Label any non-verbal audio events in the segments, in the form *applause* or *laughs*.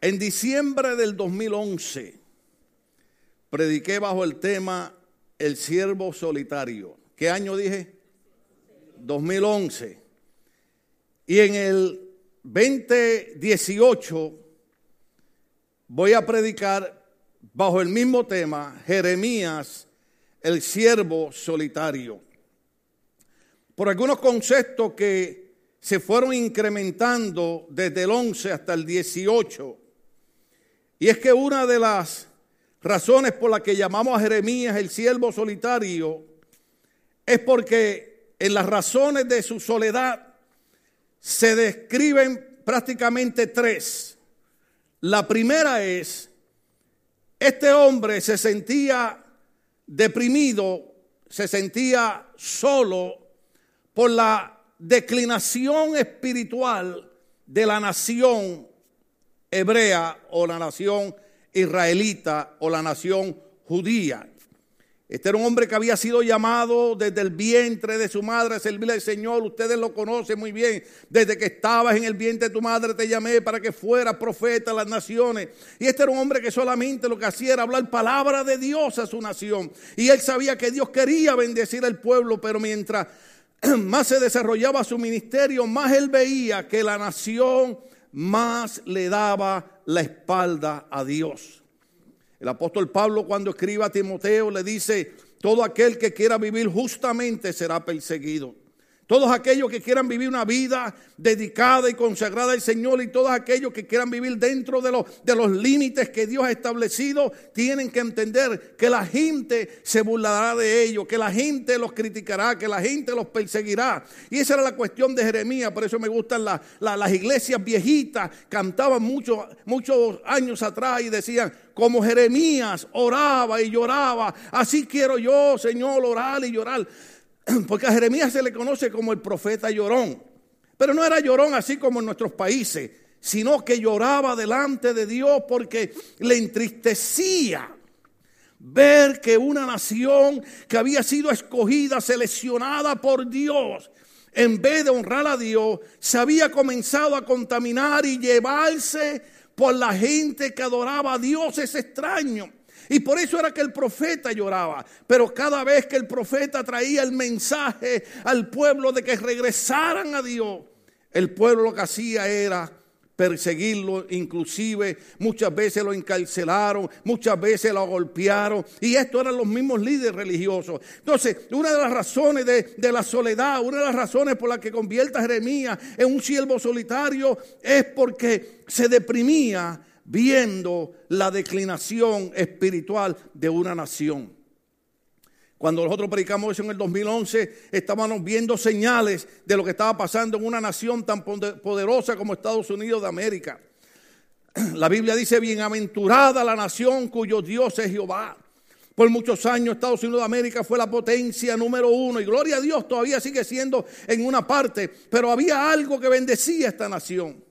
En diciembre del 2011 prediqué bajo el tema El siervo solitario. ¿Qué año dije? 2011. Y en el 2018 voy a predicar bajo el mismo tema Jeremías, el siervo solitario. Por algunos conceptos que se fueron incrementando desde el 11 hasta el 18. Y es que una de las razones por las que llamamos a Jeremías el siervo solitario es porque en las razones de su soledad se describen prácticamente tres. La primera es, este hombre se sentía deprimido, se sentía solo por la declinación espiritual de la nación hebrea o la nación israelita o la nación judía. Este era un hombre que había sido llamado desde el vientre de su madre a servirle al Señor. Ustedes lo conocen muy bien. Desde que estabas en el vientre de tu madre te llamé para que fueras profeta a las naciones. Y este era un hombre que solamente lo que hacía era hablar palabra de Dios a su nación. Y él sabía que Dios quería bendecir al pueblo, pero mientras *clears throat* más se desarrollaba su ministerio, más él veía que la nación más le daba la espalda a Dios. El apóstol Pablo cuando escribe a Timoteo le dice, todo aquel que quiera vivir justamente será perseguido. Todos aquellos que quieran vivir una vida dedicada y consagrada al Señor y todos aquellos que quieran vivir dentro de los, de los límites que Dios ha establecido, tienen que entender que la gente se burlará de ellos, que la gente los criticará, que la gente los perseguirá. Y esa era la cuestión de Jeremías, por eso me gustan las iglesias viejitas, cantaban muchos, muchos años atrás y decían, como Jeremías oraba y lloraba, así quiero yo, Señor, orar y llorar. *clears throat* Porque a Jeremías se le conoce como el profeta llorón. Pero no era llorón así como en nuestros países, sino que lloraba delante de Dios porque le entristecía ver que una nación que había sido escogida, seleccionada por Dios, en vez de honrar a Dios, se había comenzado a contaminar y llevarse por la gente que adoraba a Dios es extraño. Y por eso era que el profeta lloraba. Pero cada vez que el profeta traía el mensaje al pueblo de que regresaran a Dios, el pueblo lo que hacía era perseguirlo, inclusive muchas veces lo encarcelaron, muchas veces lo golpearon, y estos eran los mismos líderes religiosos. Entonces, una de las razones de, de, la soledad, una de las razones por las que convierte a Jeremías en un siervo solitario es porque se deprimía viendo la declinación espiritual de una nación. Cuando nosotros predicamos eso en el 2011, estábamos viendo señales de lo que estaba pasando en una nación tan poderosa como Estados Unidos de América. *clears throat* La Biblia dice, bienaventurada la nación cuyo Dios es Jehová. Por muchos años Estados Unidos de América fue la potencia número uno y gloria a Dios todavía sigue siendo en una parte, pero había algo que bendecía a esta nación.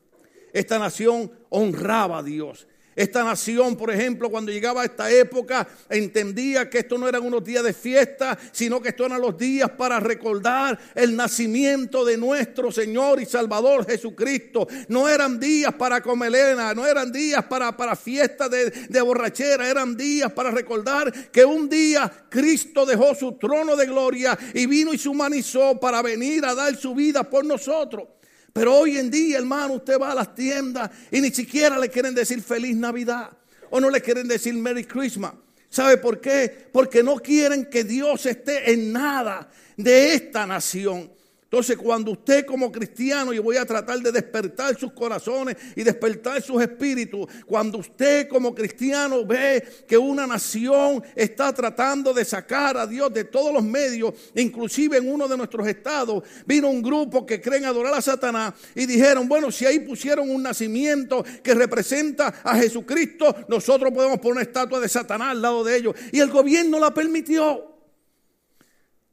Esta nación honraba a Dios. Esta nación, por ejemplo, cuando llegaba a esta época, entendía que esto no eran unos días de fiesta, sino que estos eran los días para recordar el nacimiento de nuestro Señor y Salvador Jesucristo. No eran días para comelena, no eran días para, para fiesta de, de borrachera, eran días para recordar que un día Cristo dejó su trono de gloria y vino y se humanizó para venir a dar su vida por nosotros. Pero hoy en día, hermano, usted va a las tiendas y ni siquiera le quieren decir feliz Navidad o no le quieren decir Merry Christmas. ¿Sabe por qué? Porque no quieren que Dios esté en nada de esta nación. Entonces, cuando usted como cristiano, y voy a tratar de despertar sus corazones y despertar sus espíritus, cuando usted como cristiano ve que una nación está tratando de sacar a Dios de todos los medios, inclusive en uno de nuestros estados, vino un grupo que creen adorar a Satanás y dijeron, bueno, si ahí pusieron un nacimiento que representa a Jesucristo, nosotros podemos poner una estatua de Satanás al lado de ellos. Y el gobierno la permitió.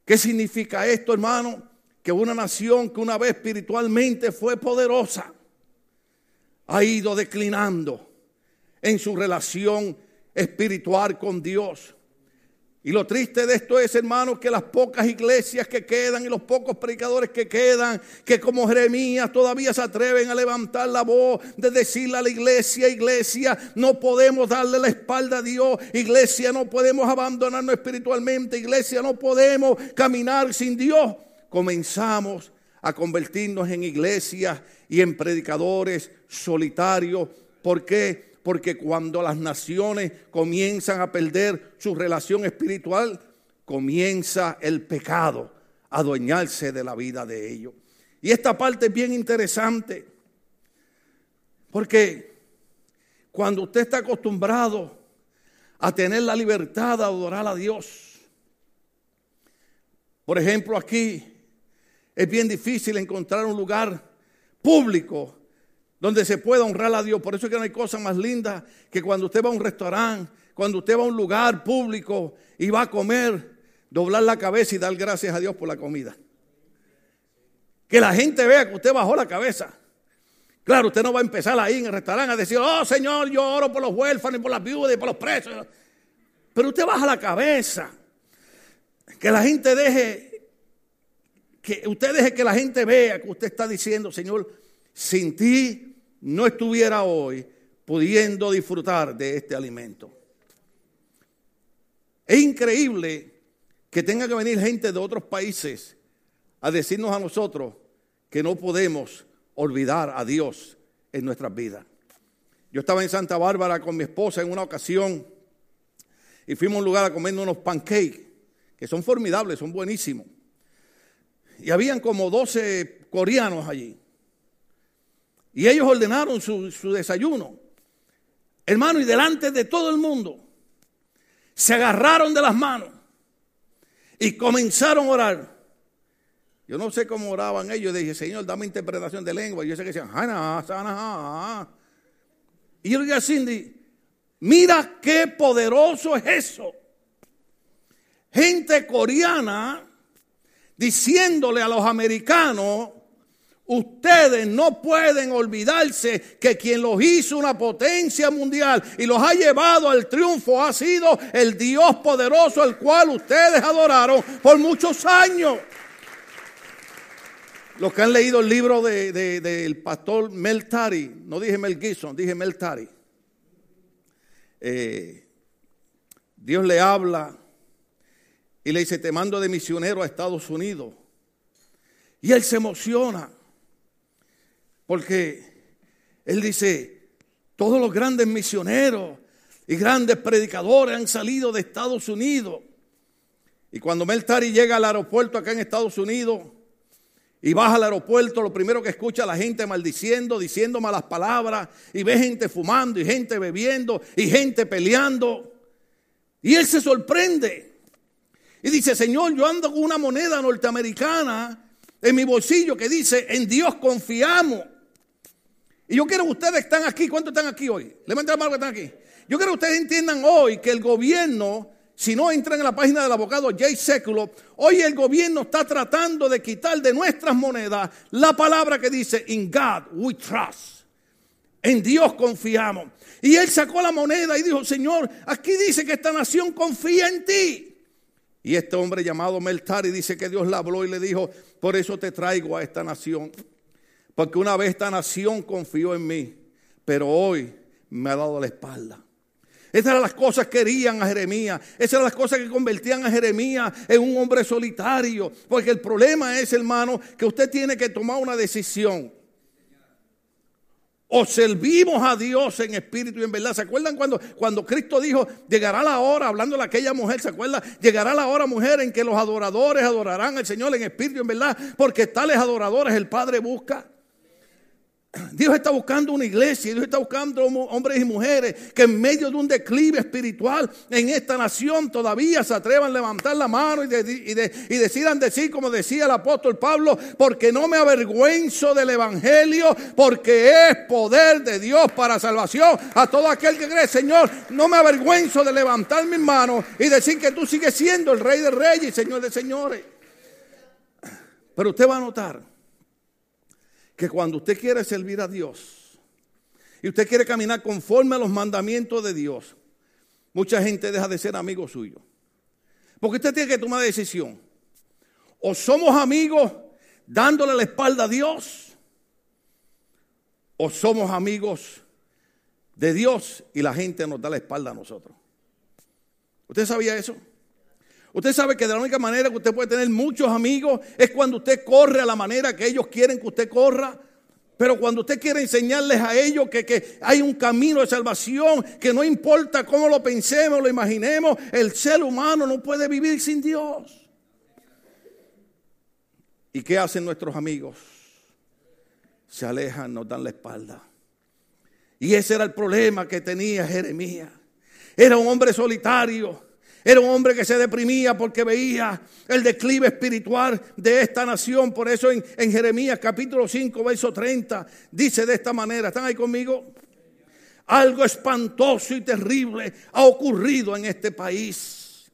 ¿Qué significa esto, hermano? Que una nación que una vez espiritualmente fue poderosa ha ido declinando en su relación espiritual con Dios. Y lo triste de esto es, hermanos, que las pocas iglesias que quedan y los pocos predicadores que quedan, que como Jeremías todavía se atreven a levantar la voz de decirle a la iglesia, iglesia, no podemos darle la espalda a Dios, iglesia, no podemos abandonarnos espiritualmente, iglesia, no podemos caminar sin Dios. Comenzamos a convertirnos en iglesias y en predicadores solitarios. ¿Por qué? porque cuando las naciones comienzan a perder su relación espiritual, comienza el pecado a adueñarse de la vida de ellos. Y esta parte es bien interesante, porque cuando usted está acostumbrado a tener la libertad de adorar a Dios, por ejemplo aquí es bien difícil encontrar un lugar público donde se pueda honrar a Dios. Por eso es que no hay cosa más linda que cuando usted va a un restaurante, cuando usted va a un lugar público y va a comer, doblar la cabeza y dar gracias a Dios por la comida. Que la gente vea que usted bajó la cabeza. Claro, usted no va a empezar ahí en el restaurante a decir, oh Señor, yo oro por los huérfanos y por las viudas y por los presos. Pero usted baja la cabeza. Que la gente deje, que usted deje que la gente vea que usted está diciendo, Señor, sin ti no estuviera hoy pudiendo disfrutar de este alimento. Es increíble que tenga que venir gente de otros países a decirnos a nosotros que no podemos olvidar a Dios en nuestras vidas. Yo estaba en Santa Bárbara con mi esposa en una ocasión y fuimos a un lugar a comer unos pancakes que son formidables, son buenísimos. Y habían como 12 coreanos allí. Y ellos ordenaron su, desayuno. Hermano, y delante de todo el mundo, se agarraron de las manos y comenzaron a orar. Yo no sé cómo oraban ellos. Dije, Señor, dame interpretación de lengua. Y yo sé que decían, Y yo le dije a Cindy, mira qué poderoso es eso. Gente coreana diciéndole a los americanos Ustedes no pueden olvidarse que quien los hizo una potencia mundial y los ha llevado al triunfo ha sido el Dios poderoso al cual ustedes adoraron por muchos años. Los que han leído el libro del pastor Mel Tari, no dije Mel Gibson, dije Mel Tari. Eh, Dios le habla y le dice, te mando de misionero a Estados Unidos. Y él se emociona. Porque él dice, todos los grandes misioneros y grandes predicadores han salido de Estados Unidos. Y cuando Meltari llega al aeropuerto acá en Estados Unidos y baja al aeropuerto, lo primero que escucha a la gente maldiciendo, diciendo malas palabras, y ve gente fumando y gente bebiendo y gente peleando. Y él se sorprende. Y dice, Señor, yo ando con una moneda norteamericana en mi bolsillo que dice, en Dios confiamos. Y yo quiero que ustedes están aquí. ¿Cuántos están aquí hoy? Levanten la mano que están aquí. Yo quiero que ustedes entiendan hoy que el gobierno, si no entran en la página del abogado Jay Século, hoy el gobierno está tratando de quitar de nuestras monedas la palabra que dice, In God we trust. En Dios confiamos. Y él sacó la moneda y dijo, Señor, aquí dice que esta nación confía en ti. Y este hombre llamado Meltari dice que Dios le habló y le dijo, por eso te traigo a esta nación. Porque una vez esta nación confió en mí, pero hoy me ha dado la espalda. Esas eran las cosas que querían a Jeremías. Esas eran las cosas que convertían a Jeremías en un hombre solitario. Porque el problema es, hermano, que usted tiene que tomar una decisión. O a Dios en espíritu y en verdad. ¿Se acuerdan cuando, cuando Cristo dijo, llegará la hora, hablando de aquella mujer, ¿se acuerdan? Llegará la hora, mujer, en que los adoradores adorarán al Señor en espíritu y en verdad, porque tales adoradores el Padre busca. *clears throat* Dios está buscando una iglesia, Dios está buscando hombres y mujeres que en medio de un declive espiritual en esta nación todavía se atrevan a levantar la mano y, decidan decir, como decía el apóstol Pablo, porque no me avergüenzo del Evangelio, porque es poder de Dios para salvación a todo aquel que cree. Señor, no me avergüenzo de levantar mis manos y decir que tú sigues siendo el Rey de Reyes y Señor de Señores. *clears throat* Pero usted va a notar que cuando usted quiere servir a Dios y usted quiere caminar conforme a los mandamientos de Dios, mucha gente deja de ser amigo suyo. Porque usted tiene que tomar decisión. O somos amigos dándole la espalda a Dios, o somos amigos de Dios y la gente nos da la espalda a nosotros. ¿Usted sabía eso? Usted sabe que de la única manera que usted puede tener muchos amigos es cuando usted corre a la manera que ellos quieren que usted corra. Pero cuando usted quiere enseñarles a ellos que, que, hay un camino de salvación, que no importa cómo lo pensemos, lo imaginemos, el ser humano no puede vivir sin Dios. ¿Y qué hacen nuestros amigos? Se alejan, nos dan la espalda. Y ese era el problema que tenía Jeremías. Era un hombre solitario. Era un hombre que se deprimía porque veía el declive espiritual de esta nación. Por eso en, Jeremías capítulo 5, verso 30, dice de esta manera, ¿están ahí conmigo? Algo espantoso y terrible ha ocurrido en este país.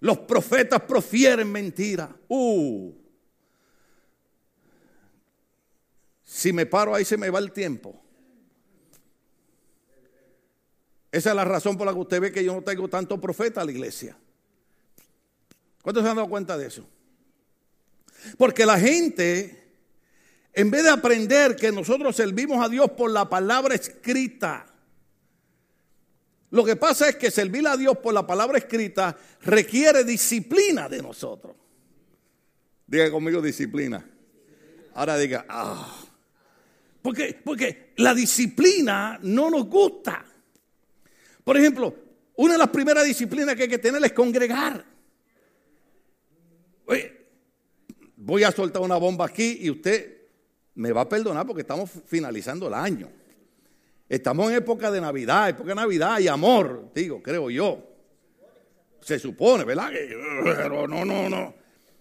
Los profetas profieren mentira. Uh. Si me paro ahí se me va el tiempo. Esa es la razón por la que usted ve que yo no tengo tanto profeta a la iglesia. ¿Cuántos se han dado cuenta de eso? Porque la gente, en vez de aprender que nosotros servimos a Dios por la palabra escrita, lo que pasa es que servir a Dios por la palabra escrita requiere disciplina de nosotros. Diga conmigo disciplina. Ahora diga, ah. Porque, porque la disciplina no nos gusta. Por ejemplo, una de las primeras disciplinas que hay que tener es congregar. voy a soltar una bomba aquí y usted me va a perdonar porque estamos finalizando el año. Estamos en época de Navidad, época de Navidad y amor, digo, creo yo. Se supone, ¿verdad? Pero no, no, no.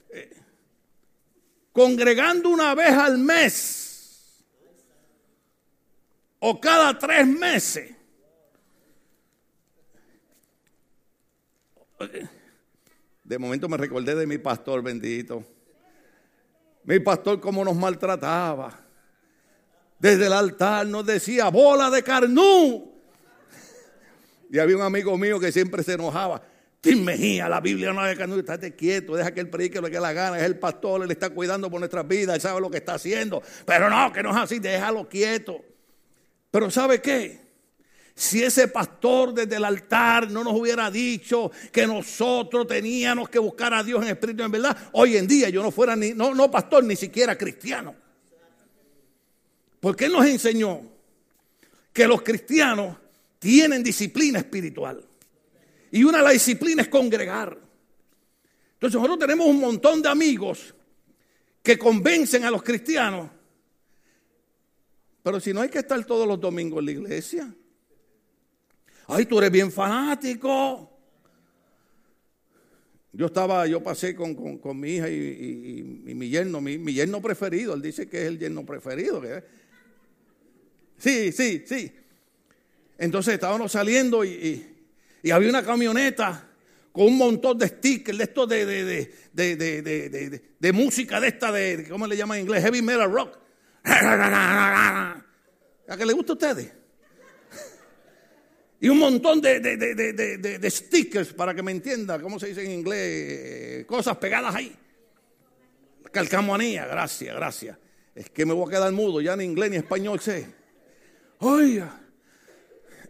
Eh, congregando una vez al mes o cada tres meses De momento me recordé de mi pastor bendito. Mi pastor cómo nos maltrataba. Desde el altar nos decía, bola de carnú. Y había un amigo mío que siempre se enojaba. Tim Mejía, la Biblia no es de carnú, estate quieto, deja que él predique lo que la gana, es el pastor, él está cuidando por nuestras vidas, él sabe lo que está haciendo. Pero no, que no es así, déjalo quieto. Pero ¿sabe qué? Si ese pastor desde el altar no nos hubiera dicho que nosotros teníamos que buscar a Dios en espíritu en verdad, hoy en día yo no fuera ni, no, no pastor, ni siquiera cristiano. Porque Él nos enseñó que los cristianos tienen disciplina espiritual. Y una de las disciplinas es congregar. Entonces nosotros tenemos un montón de amigos que convencen a los cristianos. Pero si no hay que estar todos los domingos en la iglesia. Ay, tú eres bien fanático. Yo estaba, yo pasé con, mi hija y, mi yerno, mi, yerno preferido. Él dice que es el yerno preferido. Sí, sí, sí. Entonces estábamos saliendo y, había una camioneta con un montón de stickers de esto de, de, de, música de esta de, ¿cómo le llaman en inglés? Heavy metal rock. *laughs* ¿A qué le gusta a ustedes? Y un montón de, stickers para que me entienda, ¿cómo se dice en inglés? Cosas pegadas ahí. Calcamonía, gracias, gracias. Es que me voy a quedar mudo, ya ni inglés ni español sé. Oiga.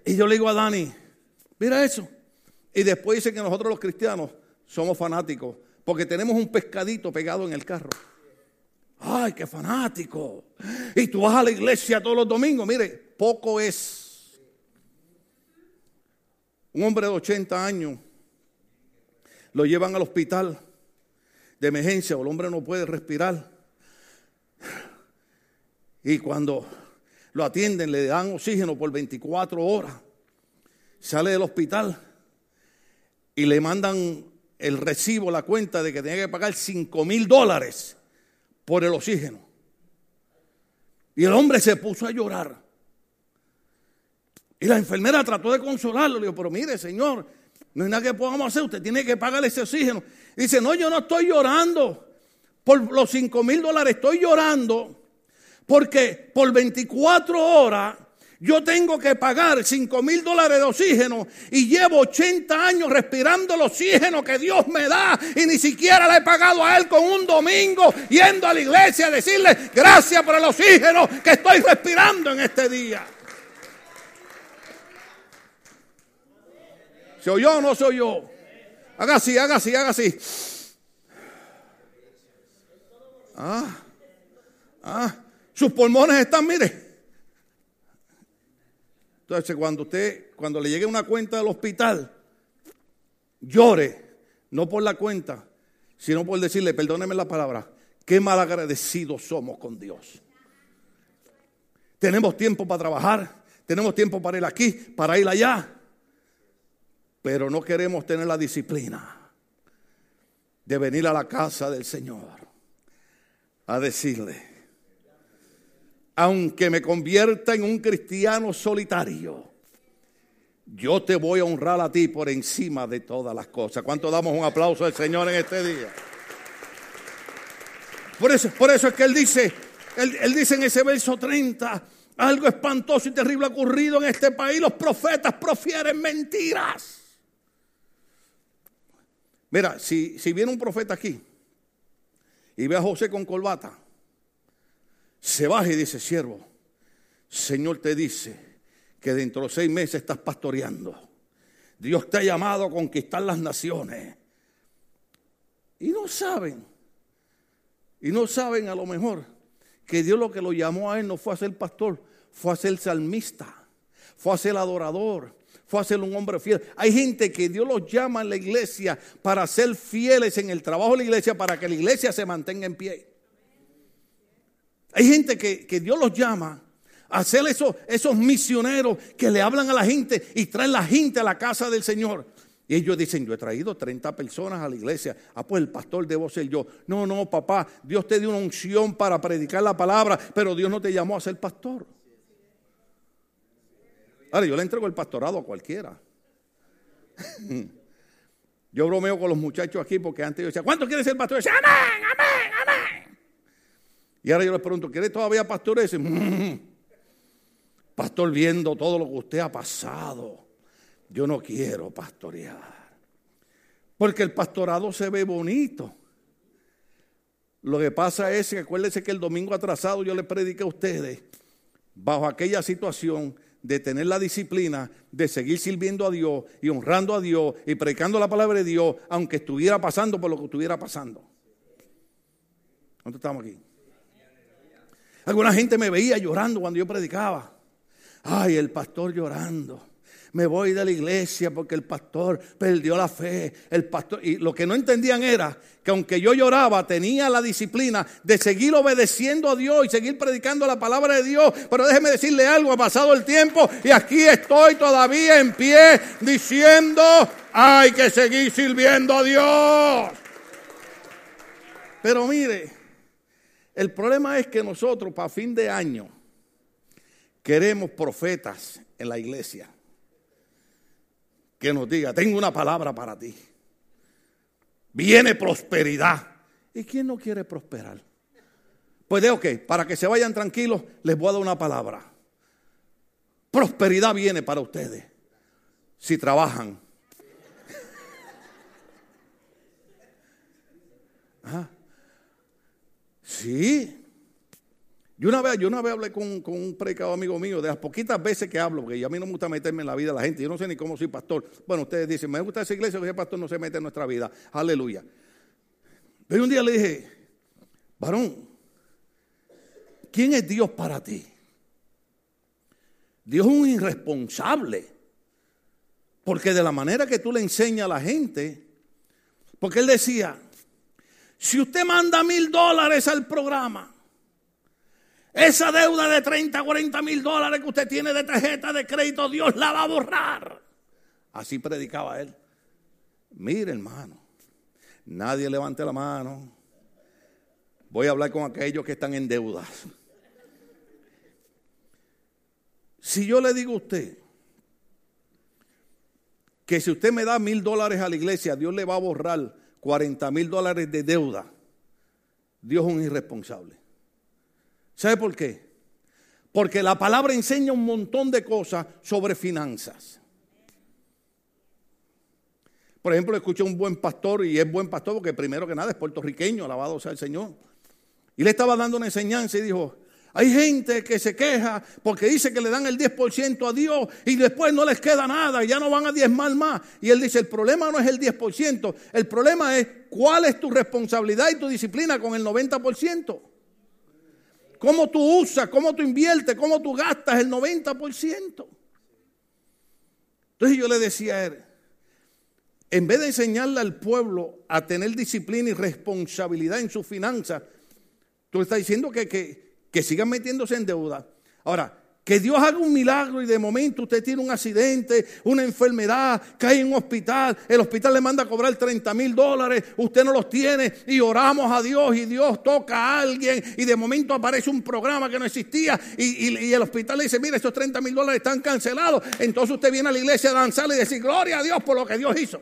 Y yo le digo a Dani, mira eso. Y después dice que nosotros los cristianos somos fanáticos porque tenemos un pescadito pegado en el carro. Ay, qué fanático. Y tú vas a la iglesia todos los domingos. Mire, poco es un hombre de 80 años lo llevan al hospital de emergencia o el hombre no puede respirar. Y cuando lo atienden le dan oxígeno por 24 horas. Sale del hospital y le mandan el recibo, la cuenta de que tenía que pagar 5 mil dólares por el oxígeno. Y el hombre se puso a llorar. Y la enfermera trató de consolarlo. Le dijo, pero mire, señor, no hay nada que podamos hacer. Usted tiene que pagar ese oxígeno. dice, no, yo no estoy llorando por los 5 mil dólares. Estoy llorando porque por 24 horas Yo tengo que pagar 5 mil dólares de oxígeno y llevo 80 años respirando el oxígeno que Dios me da y ni siquiera le he pagado a Él con un domingo yendo a la iglesia a decirle gracias por el oxígeno que estoy respirando en este día. ¿Se oyó o no se oyó? Haga así, haga así, haga así. Ah, ah, sus pulmones están, mire. Entonces, cuando usted, cuando le llegue una cuenta del hospital, llore, no por la cuenta, sino por decirle, perdóneme la palabra, qué mal agradecidos somos con Dios. Tenemos tiempo para trabajar, tenemos tiempo para ir aquí, para ir allá, pero no queremos tener la disciplina de venir a la casa del Señor a decirle, aunque me convierta en un cristiano solitario, yo te voy a honrar a ti por encima de todas las cosas. ¿Cuánto damos un aplauso al Señor en este día? Por eso, por eso es que Él dice, él, él dice en ese verso 30, algo espantoso y terrible ha ocurrido en este país. Los profetas profieren mentiras. Mira, si, si viene un profeta aquí y ve a José con corbata, se baja y dice, siervo, Señor te dice que dentro de seis meses estás pastoreando. Dios te ha llamado a conquistar las naciones. Y no saben, y no saben a lo mejor que Dios lo que lo llamó a él no fue a ser pastor, fue a ser salmista, fue a ser adorador, fue a ser un hombre fiel. Hay gente que Dios los llama en la iglesia para ser fieles en el trabajo de la iglesia, para que la iglesia se mantenga en pie. Hay gente que, Dios los llama a ser esos, esos misioneros que le hablan a la gente y traen la gente a la casa del Señor. Y ellos dicen, yo he traído 30 personas a la iglesia. Ah, pues el pastor debo ser yo. No, no, papá, Dios te dio una unción para predicar la palabra, pero Dios no te llamó a ser pastor. Ahora, yo le entrego el pastorado a cualquiera. *laughs* Yo bromeo con los muchachos aquí porque antes yo decía, ¿cuánto quiere ser pastor? Y decía, amén, amén, amén. Y ahora yo les pregunto, ¿quiere todavía pastor ese? Mm, pastor, viendo todo lo que usted ha pasado, yo no quiero pastorear. Porque el pastorado se ve bonito. Lo que pasa es que acuérdense que el domingo atrasado yo les prediqué a ustedes, bajo aquella situación de tener la disciplina de seguir sirviendo a Dios y honrando a Dios y predicando la palabra de Dios, aunque estuviera pasando por lo que estuviera pasando. ¿Cuánto estamos aquí? Alguna gente me veía llorando cuando yo predicaba. Ay, el pastor llorando. Me voy de la iglesia porque el pastor perdió la fe. El pastor y lo que no entendían era que aunque yo lloraba, tenía la disciplina de seguir obedeciendo a Dios y seguir predicando la palabra de Dios. Pero déjeme decirle algo, ha pasado el tiempo y aquí estoy todavía en pie diciendo, hay que seguir sirviendo a Dios. Pero mire, el problema es que nosotros para fin de año queremos profetas en la iglesia que nos diga, tengo una palabra para ti. Viene prosperidad. ¿Y quién no quiere prosperar? Pues de ok, para que se vayan tranquilos, les voy a dar una palabra. Prosperidad viene para ustedes si trabajan. *laughs* ¿Ah? Sí. Yo una vez, yo una vez hablé con, un predicador amigo mío, de las poquitas veces que hablo, porque a mí no me gusta meterme en la vida de la gente, yo no sé ni cómo soy pastor. Bueno, ustedes dicen, me gusta esa iglesia, porque el pastor no se mete en nuestra vida. Aleluya. Pero un día le dije, varón, ¿quién es Dios para ti? Dios es un irresponsable. Porque de la manera que tú le enseñas a la gente, porque él decía, si usted manda mil dólares al programa, esa deuda de 30, 40 mil dólares que usted tiene de tarjeta de crédito, Dios la va a borrar. Así predicaba él. Mire, hermano, nadie levante la mano. Voy a hablar con aquellos que están en deudas. Si yo le digo a usted que si usted me da mil dólares a la iglesia, Dios le va a borrar 40 mil dólares de deuda, Dios es un irresponsable. ¿Sabe por qué? Porque la palabra enseña un montón de cosas sobre finanzas. Por ejemplo, escuché un buen pastor, y es buen pastor porque primero que nada es puertorriqueño, alabado sea el Señor. Y le estaba dando una enseñanza y dijo, hay gente que se queja porque dice que le dan el 10% a Dios y después no les queda nada, ya no van a diezmar más. Y él dice, el problema no es el 10%, el problema es cuál es tu responsabilidad y tu disciplina con el 90%. ¿Cómo tú usas, cómo tú inviertes, cómo tú gastas el 90%? Entonces yo le decía a él, en vez de enseñarle al pueblo a tener disciplina y responsabilidad en sus finanzas, tú estás diciendo que, que que sigan metiéndose en deuda. Ahora, que Dios haga un milagro y de momento usted tiene un accidente, una enfermedad, cae en un hospital, el hospital le manda a cobrar 30 mil dólares, usted no los tiene y oramos a Dios y Dios toca a alguien y de momento aparece un programa que no existía y, el hospital le dice, mire, esos 30 mil dólares están cancelados. Entonces usted viene a la iglesia a danzar y decir, gloria a Dios por lo que Dios hizo.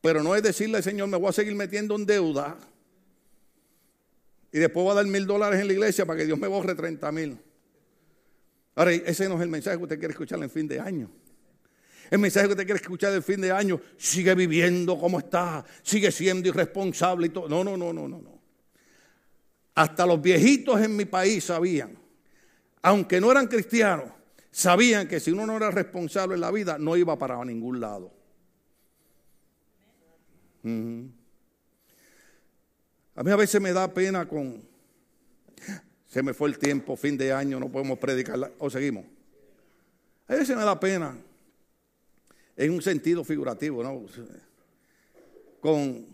Pero no es decirle, Señor, me voy a seguir metiendo en deuda y después voy a dar mil dólares en la iglesia para que Dios me borre 30 mil. Ahora, ese no es el mensaje que usted quiere escuchar en fin de año. El mensaje que usted quiere escuchar en fin de año, sigue viviendo como está, sigue siendo irresponsable y todo. No, no, no, no, no, no. Hasta los viejitos en mi país sabían, aunque no eran cristianos, sabían que si uno no era responsable en la vida, no iba para ningún lado. A mí a veces me da pena con... Se me fue el tiempo, fin de año, no podemos predicar. ¿O seguimos? A veces me da pena, en un sentido figurativo, ¿no? Con,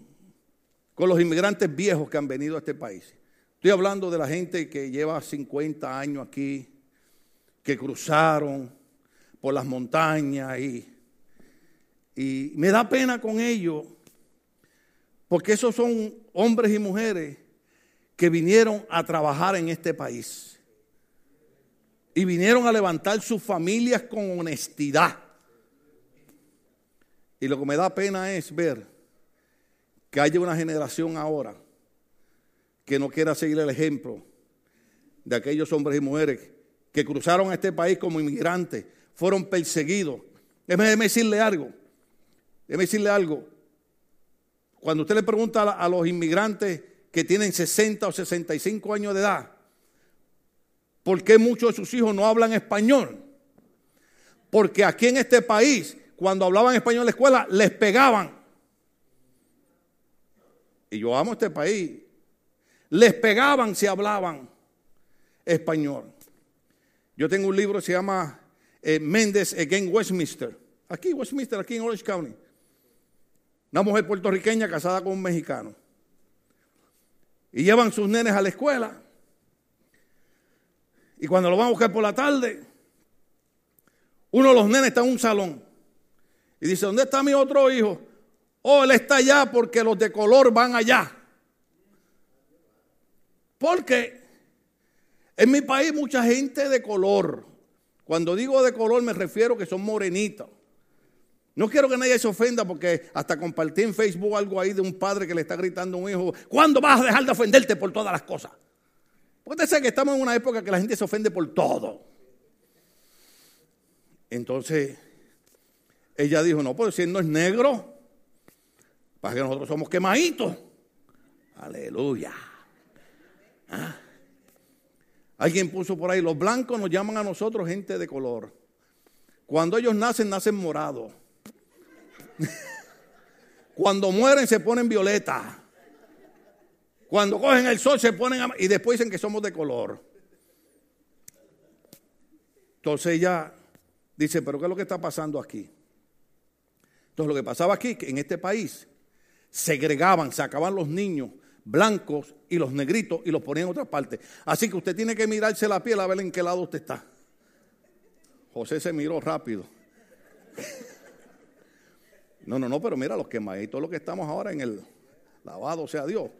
con los inmigrantes viejos que han venido a este país. Estoy hablando de la gente que lleva 50 años aquí, que cruzaron por las montañas y, y me da pena con ellos porque esos son hombres y mujeres que vinieron a trabajar en este país. Y vinieron a levantar sus familias con honestidad. Y lo que me da pena es ver que haya una generación ahora que no quiera seguir el ejemplo de aquellos hombres y mujeres que cruzaron a este país como inmigrantes, fueron perseguidos. Déjeme decirle algo, déjeme decirle algo. Cuando usted le pregunta a los inmigrantes que tienen 60 o 65 años de edad, ¿por qué muchos de sus hijos no hablan español? Porque aquí en este país, cuando hablaban español en la escuela, les pegaban. Y yo amo este país. Les pegaban si hablaban español. Yo tengo un libro que se llama eh, Méndez Again Westminster. Aquí, Westminster, aquí en Orange County. Una mujer puertorriqueña casada con un mexicano. Y llevan sus nenes a la escuela. Y cuando lo van a buscar por la tarde, uno de los nenes está en un salón. Y dice, ¿dónde está mi otro hijo? Oh, él está allá porque los de color van allá. Porque en mi país mucha gente de color. Cuando digo de color me refiero que son morenitos. No quiero que nadie se ofenda porque hasta compartí en Facebook algo ahí de un padre que le está gritando a un hijo, ¿cuándo vas a dejar de ofenderte por todas las cosas? Porque usted sabe que estamos en una época que la gente se ofende por todo. Entonces, ella dijo, no, pues si él no es negro, para que nosotros somos quemaditos. Aleluya. Ah. Alguien puso por ahí, los blancos nos llaman a nosotros gente de color. Cuando ellos nacen, nacen morados. *laughs* Cuando mueren se ponen violeta. Cuando cogen el sol se ponen y después dicen que somos de color. Entonces ella dice, pero ¿qué es lo que está pasando aquí? Entonces lo que pasaba aquí, que en este país segregaban, sacaban los niños blancos y los negritos y los ponían en otra parte. Así que usted tiene que mirarse la piel a ver en qué lado usted está. José se miró rápido. No, no, no, pero mira, los todos los que estamos ahora en el lavado sea Dios.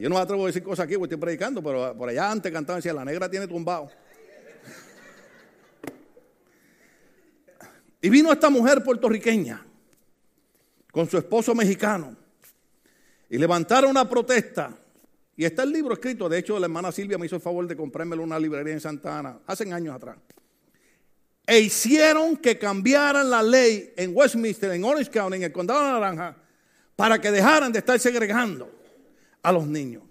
Yo no me atrevo a decir cosas aquí porque estoy predicando, pero por allá antes cantaban, decía, la negra tiene tumbado. Y vino esta mujer puertorriqueña con su esposo mexicano y levantaron una protesta Y está el libro escrito, de hecho la hermana Silvia me hizo el favor de comprármelo en una librería en Santa Ana, hace años atrás. E hicieron que cambiaran la ley en Westminster, en Orange County, en el condado de Naranja, para que dejaran de estar segregando a los niños.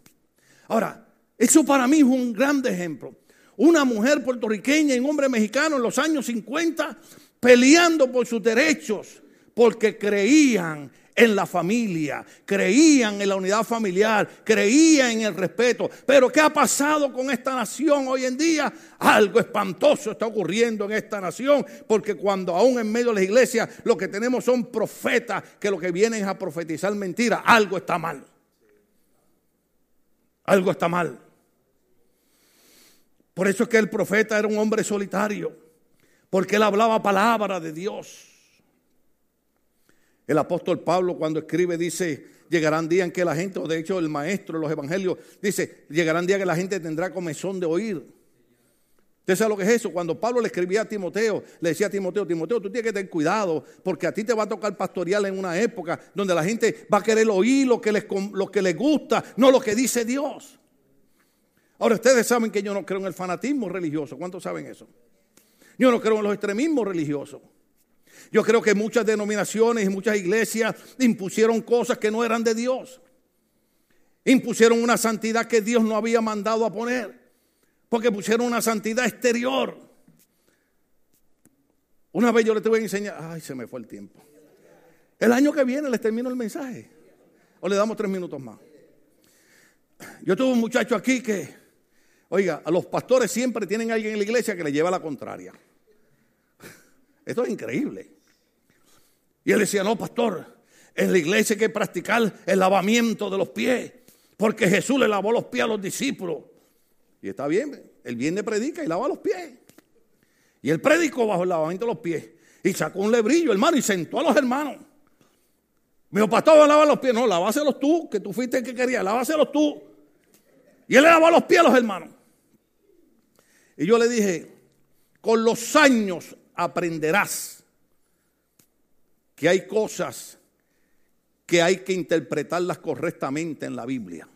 Ahora, eso para mí es un gran ejemplo. Una mujer puertorriqueña y un hombre mexicano en los años 50 peleando por sus derechos porque creían en la familia, creían en la unidad familiar, creían en el respeto. Pero ¿qué ha pasado con esta nación hoy en día? Algo espantoso está ocurriendo en esta nación, porque cuando aún en medio de las iglesias lo que tenemos son profetas que lo que vienen a profetizar mentiras, algo está mal. Algo está mal. Por eso es que el profeta era un hombre solitario, porque él hablaba palabra de Dios. El apóstol Pablo cuando escribe dice, llegarán días en que la gente, o de hecho el maestro de los evangelios dice, llegarán días que la gente tendrá comezón de oír. ¿Usted sabe lo que es eso? Cuando Pablo le escribía a Timoteo, le decía a Timoteo, Timoteo, tú tienes que tener cuidado porque a ti te va a tocar pastorear en una época donde la gente va a querer oír lo que les, lo que les gusta, no lo que dice Dios. Ahora ustedes saben que yo no creo en el fanatismo religioso. ¿Cuántos saben eso? Yo no creo en los extremismos religiosos. Yo creo que muchas denominaciones y muchas iglesias impusieron cosas que no eran de Dios. Impusieron una santidad que Dios no había mandado a poner. Porque pusieron una santidad exterior. Una vez yo les voy a enseñar. Ay, se me fue el tiempo. El año que viene les termino el mensaje. O le damos tres minutos más. Yo tuve un muchacho aquí que, oiga, a los pastores siempre tienen alguien en la iglesia que le lleva la contraria. Esto es increíble. Y él decía, no, pastor, en la iglesia hay que practicar el lavamiento de los pies, porque Jesús le lavó los pies a los discípulos. Y está bien, el viernes predica y lava los pies. Y él predicó bajo el lavamiento de los pies. Y sacó un lebrillo, hermano, y sentó a los hermanos. Me dijo, pastor, va a lavar los pies. No, lávaselos tú, que tú fuiste el que quería, lávaselos tú. Y él le lavó los pies a los hermanos. Y yo le dije, con los años aprenderás que hay cosas que hay que interpretarlas correctamente en la Biblia.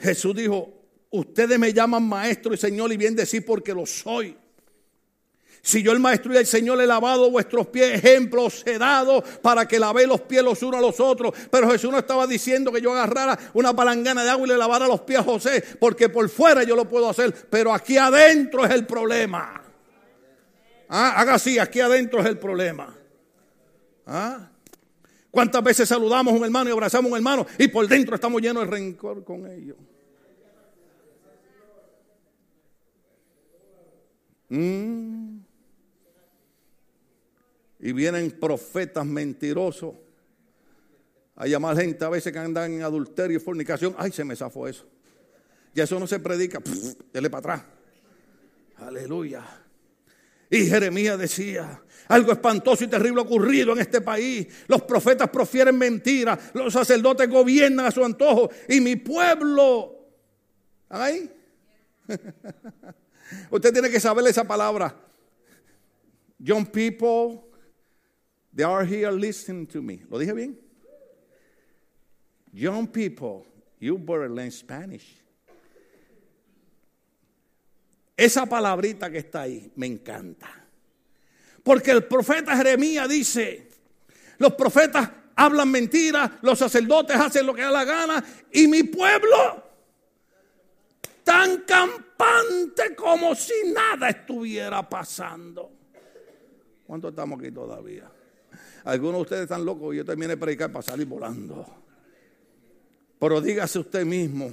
Jesús dijo, ustedes me llaman maestro y señor y bien decir porque lo soy. Si yo el maestro y el Señor he lavado vuestros pies, ejemplos he dado para que lavé los pies los unos a los otros. Pero Jesús no estaba diciendo que yo agarrara una palangana de agua y le lavara los pies a José, porque por fuera yo lo puedo hacer, pero aquí adentro es el problema. Ah, haga así, aquí adentro es el problema. ¿Ah? ¿Cuántas veces saludamos a un hermano y abrazamos a un hermano y por dentro estamos llenos de rencor con ellos? Mm. Y vienen profetas mentirosos a llamar gente a veces que andan en adulterio y fornicación. Ay, se me zafó eso. Y eso no se predica. dele para atrás. Aleluya. Y Jeremías decía, algo espantoso y terrible ocurrido en este país. Los profetas profieren mentiras, los sacerdotes gobiernan a su antojo y mi pueblo... ¿Ahí? *laughs* Usted tiene que saber esa palabra. Young people, they are here listening to me. ¿Lo dije bien? Young people, you better learn Spanish. Esa palabrita que está ahí me encanta. Porque el profeta Jeremías dice, los profetas hablan mentiras, los sacerdotes hacen lo que da la gana y mi pueblo tan campante como si nada estuviera pasando. ¿Cuántos estamos aquí todavía? Algunos de ustedes están locos yo terminé de predicar para salir volando. Pero dígase usted mismo,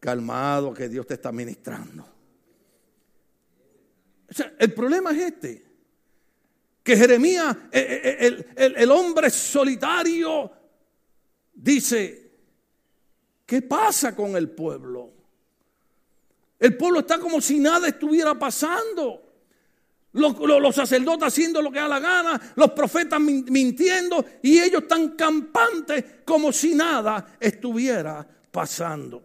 calmado, que Dios te está ministrando el problema es este, que Jeremías, eh, eh, el, el hombre solitario, dice, ¿qué pasa con el pueblo? El pueblo está como si nada estuviera pasando. Los, sacerdotes haciendo lo que da la gana, los profetas mintiendo y ellos tan campantes como si nada estuviera pasando.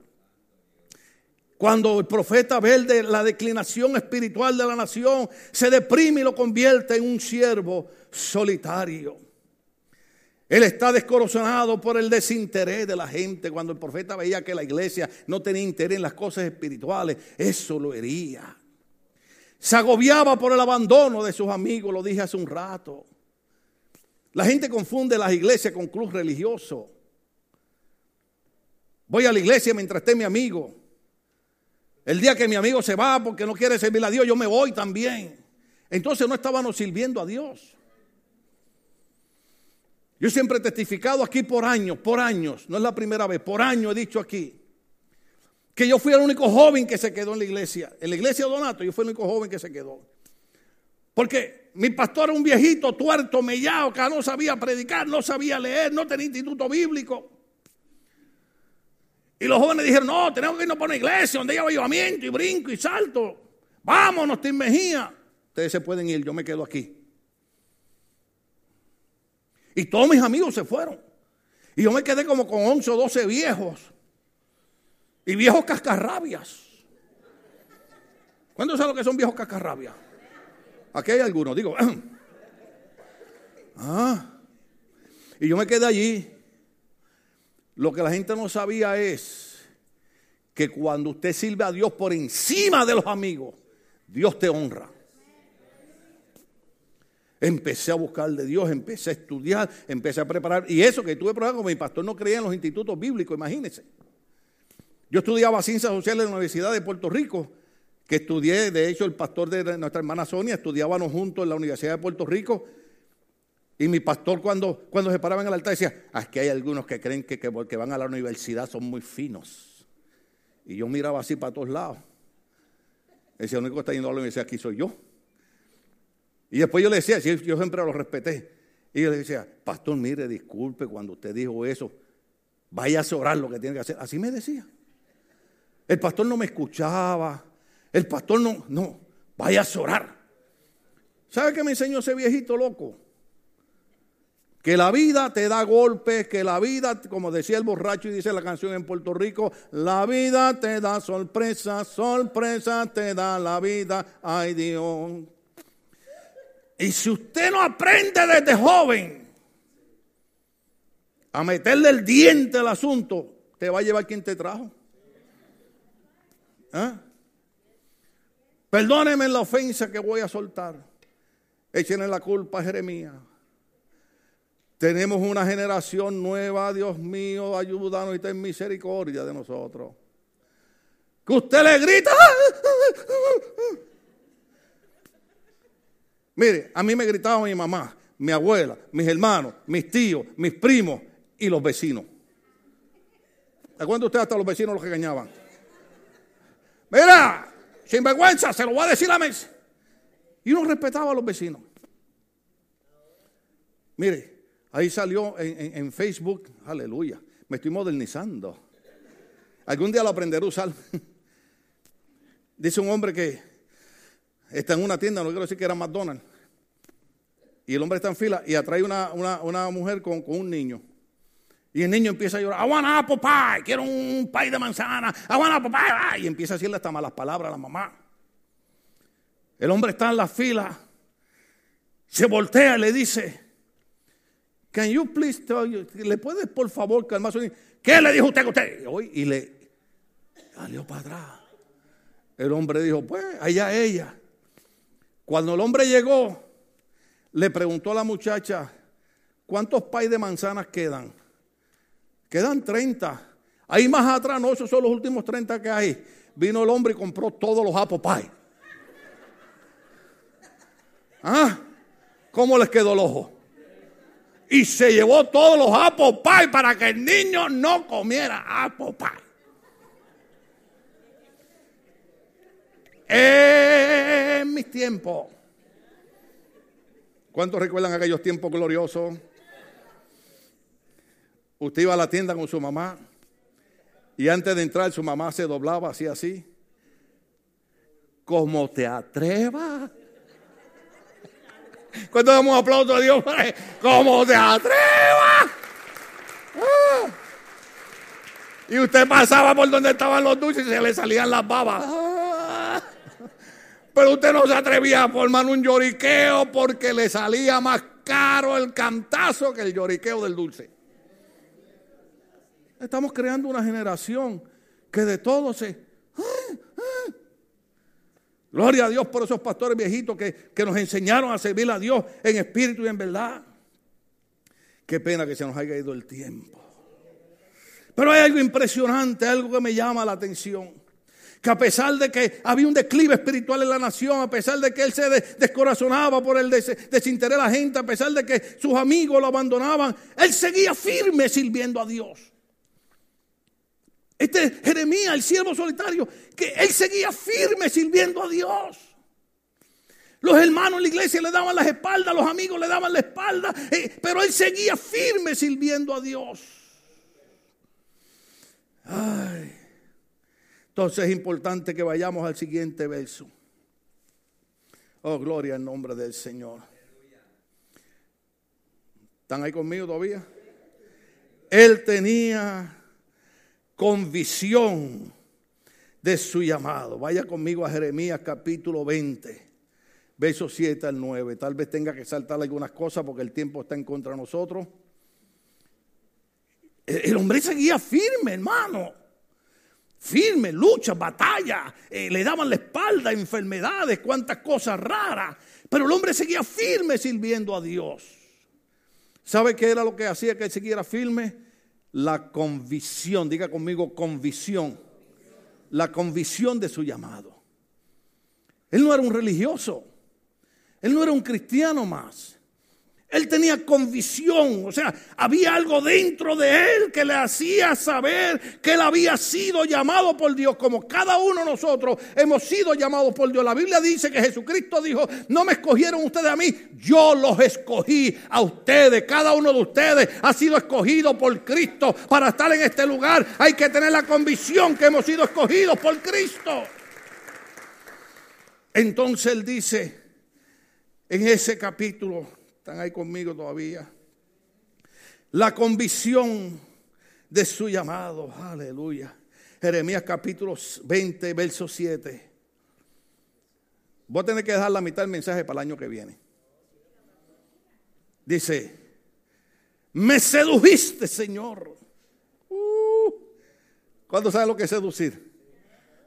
Cuando el profeta ve la declinación espiritual de la nación, se deprime y lo convierte en un siervo solitario. Él está descorazonado por el desinterés de la gente. Cuando el profeta veía que la iglesia no tenía interés en las cosas espirituales, eso lo hería. Se agobiaba por el abandono de sus amigos, lo dije hace un rato. La gente confunde las iglesias con club religioso. Voy a la iglesia mientras esté mi amigo. El día que mi amigo se va porque no quiere servir a Dios, yo me voy también. Entonces no estábamos sirviendo a Dios. Yo siempre he testificado aquí por años, por años, no es la primera vez, por años he dicho aquí, que yo fui el único joven que se quedó en la iglesia. En la iglesia de Donato yo fui el único joven que se quedó. Porque mi pastor era un viejito tuerto, mellado, que no sabía predicar, no sabía leer, no tenía instituto bíblico. Y los jóvenes dijeron, no, tenemos que irnos por una iglesia donde hay avivamiento y brinco y salto. Vámonos, Tim Mejía. Ustedes se pueden ir, yo me quedo aquí. Y todos mis amigos se fueron. Y yo me quedé como con 11 o 12 viejos. Y viejos cascarrabias. ¿Cuántos saben lo que son viejos cascarrabias? Aquí hay algunos, digo. *clears throat* ah. Y yo me quedé allí. Lo que la gente no sabía es que cuando usted sirve a Dios por encima de los amigos, Dios te honra. Empecé a buscar de Dios, empecé a estudiar, empecé a preparar. Y eso que tuve problemas, como mi pastor no creía en los institutos bíblicos, imagínense. Yo estudiaba ciencias sociales en la Universidad de Puerto Rico, que estudié, de hecho el pastor de nuestra hermana Sonia, estudiábamos juntos en la Universidad de Puerto Rico. Y mi pastor cuando, cuando se paraba en el altar decía, ah, es que hay algunos que creen que, que porque van a la universidad son muy finos. Y yo miraba así para todos lados. Decía, el único que está yendo a la universidad aquí soy yo. Y después yo le decía, yo siempre lo respeté. Y yo le decía, pastor, mire, disculpe cuando usted dijo eso, vaya a orar lo que tiene que hacer. Así me decía. El pastor no me escuchaba. El pastor no, no, vaya a orar. ¿Sabe qué me enseñó ese viejito loco? Que la vida te da golpes, que la vida, como decía el borracho y dice la canción en Puerto Rico, la vida te da sorpresa, sorpresa te da la vida, ay Dios. Y si usted no aprende desde joven a meterle el diente al asunto, te va a llevar quien te trajo. ¿Ah? Perdóneme la ofensa que voy a soltar. Échenle la culpa a Jeremías. Tenemos una generación nueva, Dios mío, ayúdanos y ten misericordia de nosotros. Que usted le grita. Mire, a mí me gritaba mi mamá, mi abuela, mis hermanos, mis tíos, mis primos y los vecinos. ¿A cuánto usted hasta los vecinos los regañaban? Mira, sin vergüenza, se lo voy a decir a mesa. Y uno respetaba a los vecinos. Mire, ahí salió en, Facebook, aleluya, me estoy modernizando. Algún día lo aprenderé a usar. *laughs* Dice un hombre que está en una tienda, no quiero decir que era McDonald's, y el hombre está en fila y atrae una, una, mujer con, un niño. Y el niño empieza a llorar, I want apple pie, quiero un pie de manzana, I want apple pie, y empieza a decirle hasta malas palabras a la mamá. El hombre está en la fila, se voltea y le dice, Can you please tell you, ¿le puedes por favor calmar su niño? ¿Qué le dijo usted a usted? Y le salió para atrás. El hombre dijo, pues, allá ella. Cuando el hombre llegó, le preguntó a la muchacha, ¿cuántos pais de manzanas quedan? Quedan 30. Ahí más atrás, no, esos son los últimos 30 que hay. Vino el hombre y compró todos los apple pie. ¿Ah? ¿Cómo les quedó el ojo? Y se llevó todos los apple pie para que el niño no comiera apple. En mis tiempos. ¿Cuántos recuerdan aquellos tiempos gloriosos? Usted iba a la tienda con su mamá y antes de entrar su mamá se doblaba así, así. Como te atrevas. ¿Cuánto damos aplauso a Dios? Como te atrevas. Ah. Y usted pasaba por donde estaban los dulces y se le salían las babas. Pero usted no se atrevía a formar un lloriqueo porque le salía más caro el cantazo que el lloriqueo del dulce. Estamos creando una generación que de todo se... Gloria a Dios por esos pastores viejitos que, que nos enseñaron a servir a Dios en espíritu y en verdad. Qué pena que se nos haya ido el tiempo. Pero hay algo impresionante, algo que me llama la atención que a pesar de que había un declive espiritual en la nación, a pesar de que él se descorazonaba por el desinterés de la gente, a pesar de que sus amigos lo abandonaban, él seguía firme sirviendo a Dios. Este Jeremías, el siervo solitario, que él seguía firme sirviendo a Dios. Los hermanos en la iglesia le daban las espaldas, los amigos le daban la espalda, eh, pero él seguía firme sirviendo a Dios. Ay. Entonces es importante que vayamos al siguiente verso. Oh, gloria al nombre del Señor. ¿Están ahí conmigo todavía? Él tenía convicción de su llamado. Vaya conmigo a Jeremías capítulo 20, versos 7 al 9. Tal vez tenga que saltar algunas cosas porque el tiempo está en contra de nosotros. El hombre seguía firme, hermano firme, lucha, batalla, eh, le daban la espalda, enfermedades, cuantas cosas raras, pero el hombre seguía firme sirviendo a Dios. ¿Sabe qué era lo que hacía que él siguiera firme? La convicción, diga conmigo convicción, la convicción de su llamado. Él no era un religioso, él no era un cristiano más. Él tenía convicción, o sea, había algo dentro de él que le hacía saber que él había sido llamado por Dios, como cada uno de nosotros hemos sido llamados por Dios. La Biblia dice que Jesucristo dijo, no me escogieron ustedes a mí, yo los escogí a ustedes. Cada uno de ustedes ha sido escogido por Cristo para estar en este lugar. Hay que tener la convicción que hemos sido escogidos por Cristo. Entonces él dice en ese capítulo, están ahí conmigo todavía. La convicción de su llamado. Aleluya. Jeremías capítulo 20, verso 7. Voy a tener que dejar la mitad del mensaje para el año que viene. Dice, me sedujiste, Señor. Uh, ¿Cuándo saben lo que es seducir?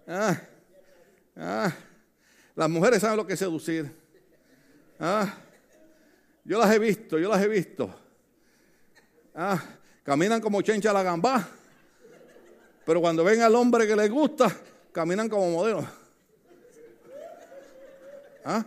Ah, ah, las mujeres saben lo que es seducir. Ah, yo las he visto, yo las he visto. Ah, caminan como chencha la gambá. Pero cuando ven al hombre que les gusta, caminan como modelos. ¿Ah?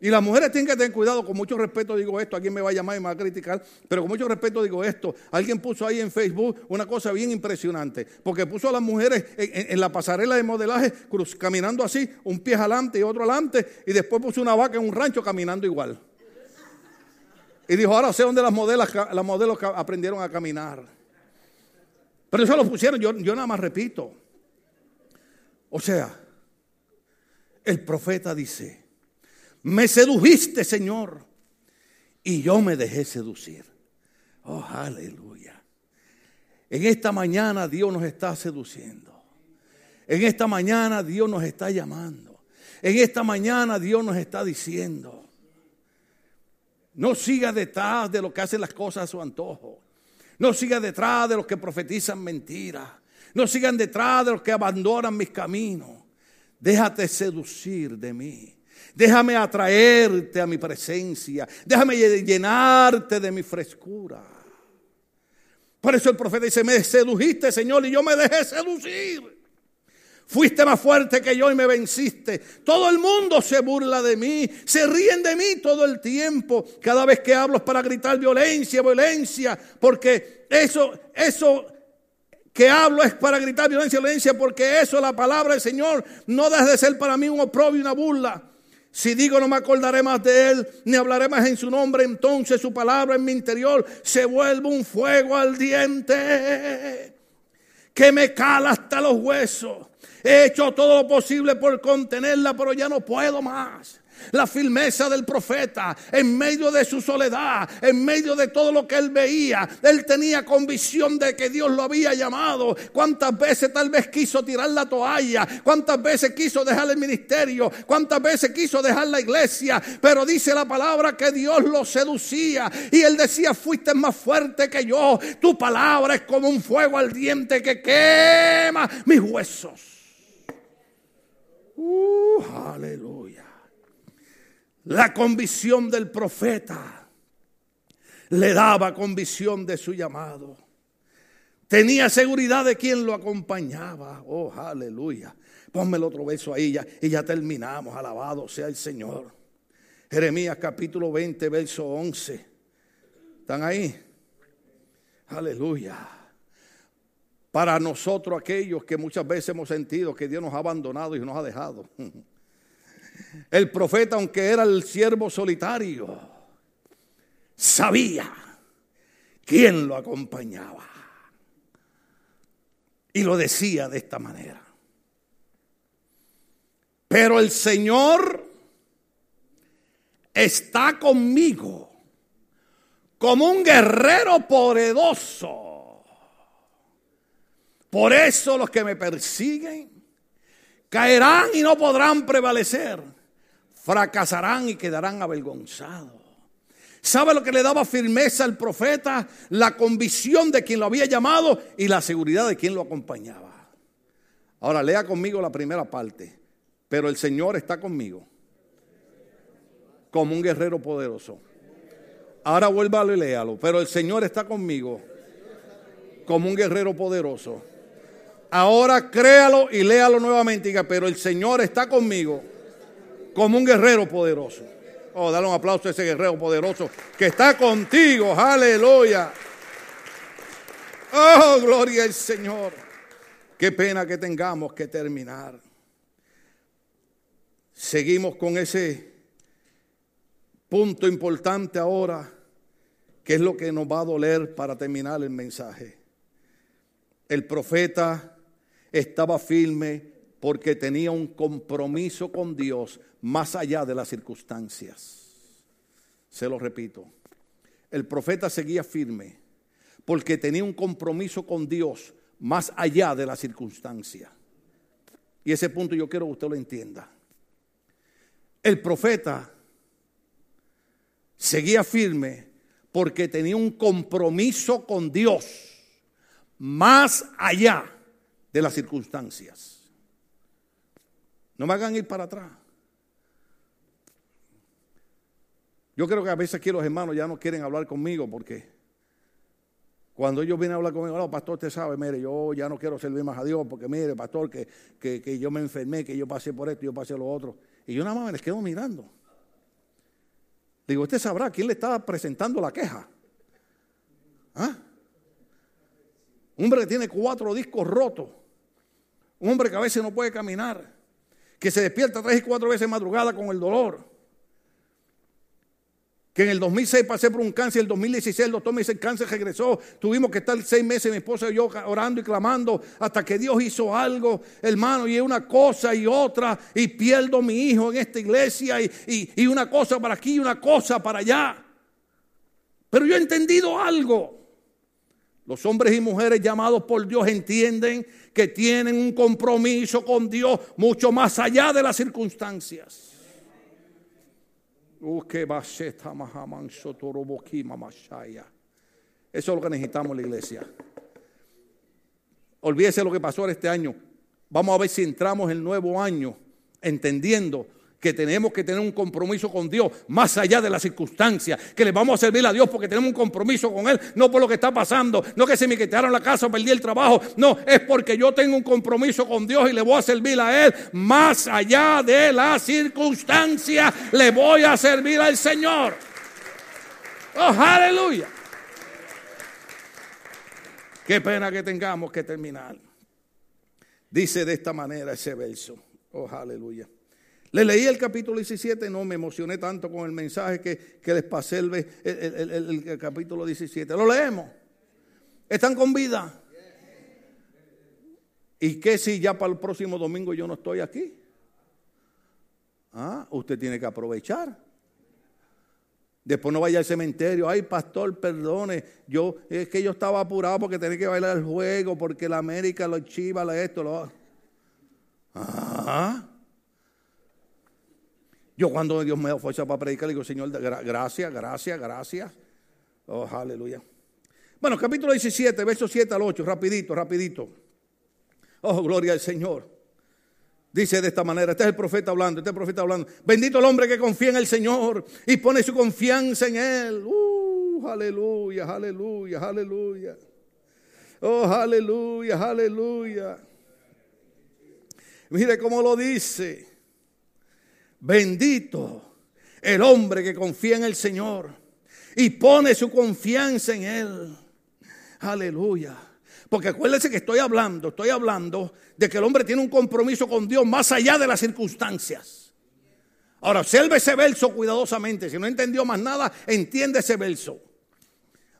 Y las mujeres tienen que tener cuidado, con mucho respeto digo esto, alguien me va a llamar y me va a criticar, pero con mucho respeto digo esto. Alguien puso ahí en Facebook una cosa bien impresionante, porque puso a las mujeres en, la pasarela de modelaje caminando así, un pie adelante y otro adelante, y después puso una vaca en un rancho caminando igual. Y dijo, ahora sé dónde las modelos, las modelos aprendieron a caminar. Pero eso lo pusieron, yo, yo nada más repito. O sea, el profeta dice, me sedujiste, Señor, y yo me dejé seducir. Oh, aleluya. En esta mañana Dios nos está seduciendo. En esta mañana Dios nos está llamando. En esta mañana Dios nos está diciendo, no siga detrás de lo que hacen las cosas a su antojo. No siga detrás de los que profetizan mentiras. No sigan detrás de los que abandonan mis caminos. Déjate seducir de mí. Déjame atraerte a mi presencia. Déjame llenarte de mi frescura. Por eso el profeta dice, me sedujiste, Señor, y yo me dejé seducir. Fuiste más fuerte que yo y me venciste. Todo el mundo se burla de mí, se ríen de mí todo el tiempo. Cada vez que hablo es para gritar violencia, violencia, porque eso, eso que hablo es para gritar violencia, violencia, porque eso, la palabra del Señor, no deja de ser para mí un oprobio y una burla. Si digo no me acordaré más de él, ni hablaré más en su nombre, entonces su palabra en mi interior se vuelve un fuego al diente que me cala hasta los huesos. He hecho todo lo posible por contenerla, pero ya no puedo más. la firmeza del profeta en medio de su soledad, en medio de todo lo que él veía. Él tenía convicción de que Dios lo había llamado. Cuántas veces tal vez quiso tirar la toalla, cuántas veces quiso dejar el ministerio, cuántas veces quiso dejar la iglesia, pero dice la palabra que Dios lo seducía y él decía, fuiste más fuerte que yo, tu palabra es como un fuego ardiente que quema mis huesos. Uh, aleluya. La convicción del profeta le daba convicción de su llamado. Tenía seguridad de quien lo acompañaba. Oh, aleluya. Ponme el otro beso ahí ya, y ya terminamos. Alabado sea el Señor. Jeremías capítulo 20, verso 11. ¿Están ahí? Aleluya. Para nosotros aquellos que muchas veces hemos sentido que Dios nos ha abandonado y nos ha dejado. *laughs* El profeta, aunque era el siervo solitario, sabía quién lo acompañaba. Y lo decía de esta manera. Pero el Señor está conmigo como un guerrero poderoso. Por eso los que me persiguen caerán y no podrán prevalecer, fracasarán y quedarán avergonzados. ¿Sabe lo que le daba firmeza al profeta? La convicción de quien lo había llamado y la seguridad de quien lo acompañaba. Ahora lea conmigo la primera parte. Pero el Señor está conmigo como un guerrero poderoso. Ahora vuélvalo y léalo. Pero el Señor está conmigo como un guerrero poderoso. Ahora créalo y léalo nuevamente. Diga, pero el Señor está conmigo como un guerrero poderoso. Oh, dale un aplauso a ese guerrero poderoso que está contigo. Aleluya. Oh, gloria al Señor. Qué pena que tengamos que terminar. Seguimos con ese punto importante ahora, que es lo que nos va a doler para terminar el mensaje. El profeta estaba firme porque tenía un compromiso con Dios más allá de las circunstancias. Se lo repito, el profeta seguía firme porque tenía un compromiso con Dios más allá de las circunstancias. Y ese punto yo quiero que usted lo entienda. El profeta seguía firme porque tenía un compromiso con Dios más allá de las circunstancias. No me hagan ir para atrás. Yo creo que a veces aquí los hermanos ya no quieren hablar conmigo porque cuando ellos vienen a hablar conmigo, no, pastor, usted sabe, mire, yo ya no quiero servir más a Dios porque mire, pastor, que, que, yo me enfermé, que yo pasé por esto, yo pasé lo otro. Y yo nada más me les quedo mirando. Digo, usted sabrá quién le estaba presentando la queja. ¿Ah? Un hombre que tiene cuatro discos rotos. Un hombre que a veces no puede caminar. Que se despierta tres y cuatro veces madrugada con el dolor que en el 2006 pasé por un cáncer, en el 2016 el doctor me dice el cáncer regresó, tuvimos que estar seis meses mi esposa y yo orando y clamando hasta que Dios hizo algo, hermano, y una cosa y otra, y pierdo mi hijo en esta iglesia, y, y una cosa para aquí y una cosa para allá. Pero yo he entendido algo. Los hombres y mujeres llamados por Dios entienden que tienen un compromiso con Dios mucho más allá de las circunstancias. Eso es lo que necesitamos en la iglesia. Olvídese lo que pasó este año. Vamos a ver si entramos el nuevo año entendiendo que tenemos que tener un compromiso con Dios más allá de las circunstancias, que le vamos a servir a Dios porque tenemos un compromiso con Él, no por lo que está pasando, no que se me quitaron la casa o perdí el trabajo, no, es porque yo tengo un compromiso con Dios y le voy a servir a Él más allá de las circunstancias, le voy a servir al Señor. Oh, aleluya. Qué pena que tengamos que terminar. Dice de esta manera ese verso. Oh, aleluya. Le leí el capítulo 17, no me emocioné tanto con el mensaje que, les pasé el, el, capítulo 17. Lo leemos. ¿Están con vida? ¿Y qué si ya para el próximo domingo yo no estoy aquí? Ah, usted tiene que aprovechar. Después no vaya al cementerio, ay pastor, perdone, yo es que yo estaba apurado porque tenía que bailar el juego, porque la América, los chivas, esto, lo Ah. Yo cuando Dios me da fuerza para predicar, le digo, Señor, gracias, gracias, gracias. Oh, aleluya. Bueno, capítulo 17, verso 7 al 8, rapidito, rapidito. Oh, gloria al Señor. Dice de esta manera, este es el profeta hablando, este es el profeta hablando. Bendito el hombre que confía en el Señor y pone su confianza en Él. Uh, aleluya, aleluya, aleluya. Oh, aleluya, aleluya. Mire cómo lo dice. Bendito el hombre que confía en el Señor y pone su confianza en Él. Aleluya. Porque acuérdense que estoy hablando, estoy hablando de que el hombre tiene un compromiso con Dios más allá de las circunstancias. Ahora, observe ese verso cuidadosamente. Si no entendió más nada, entiende ese verso.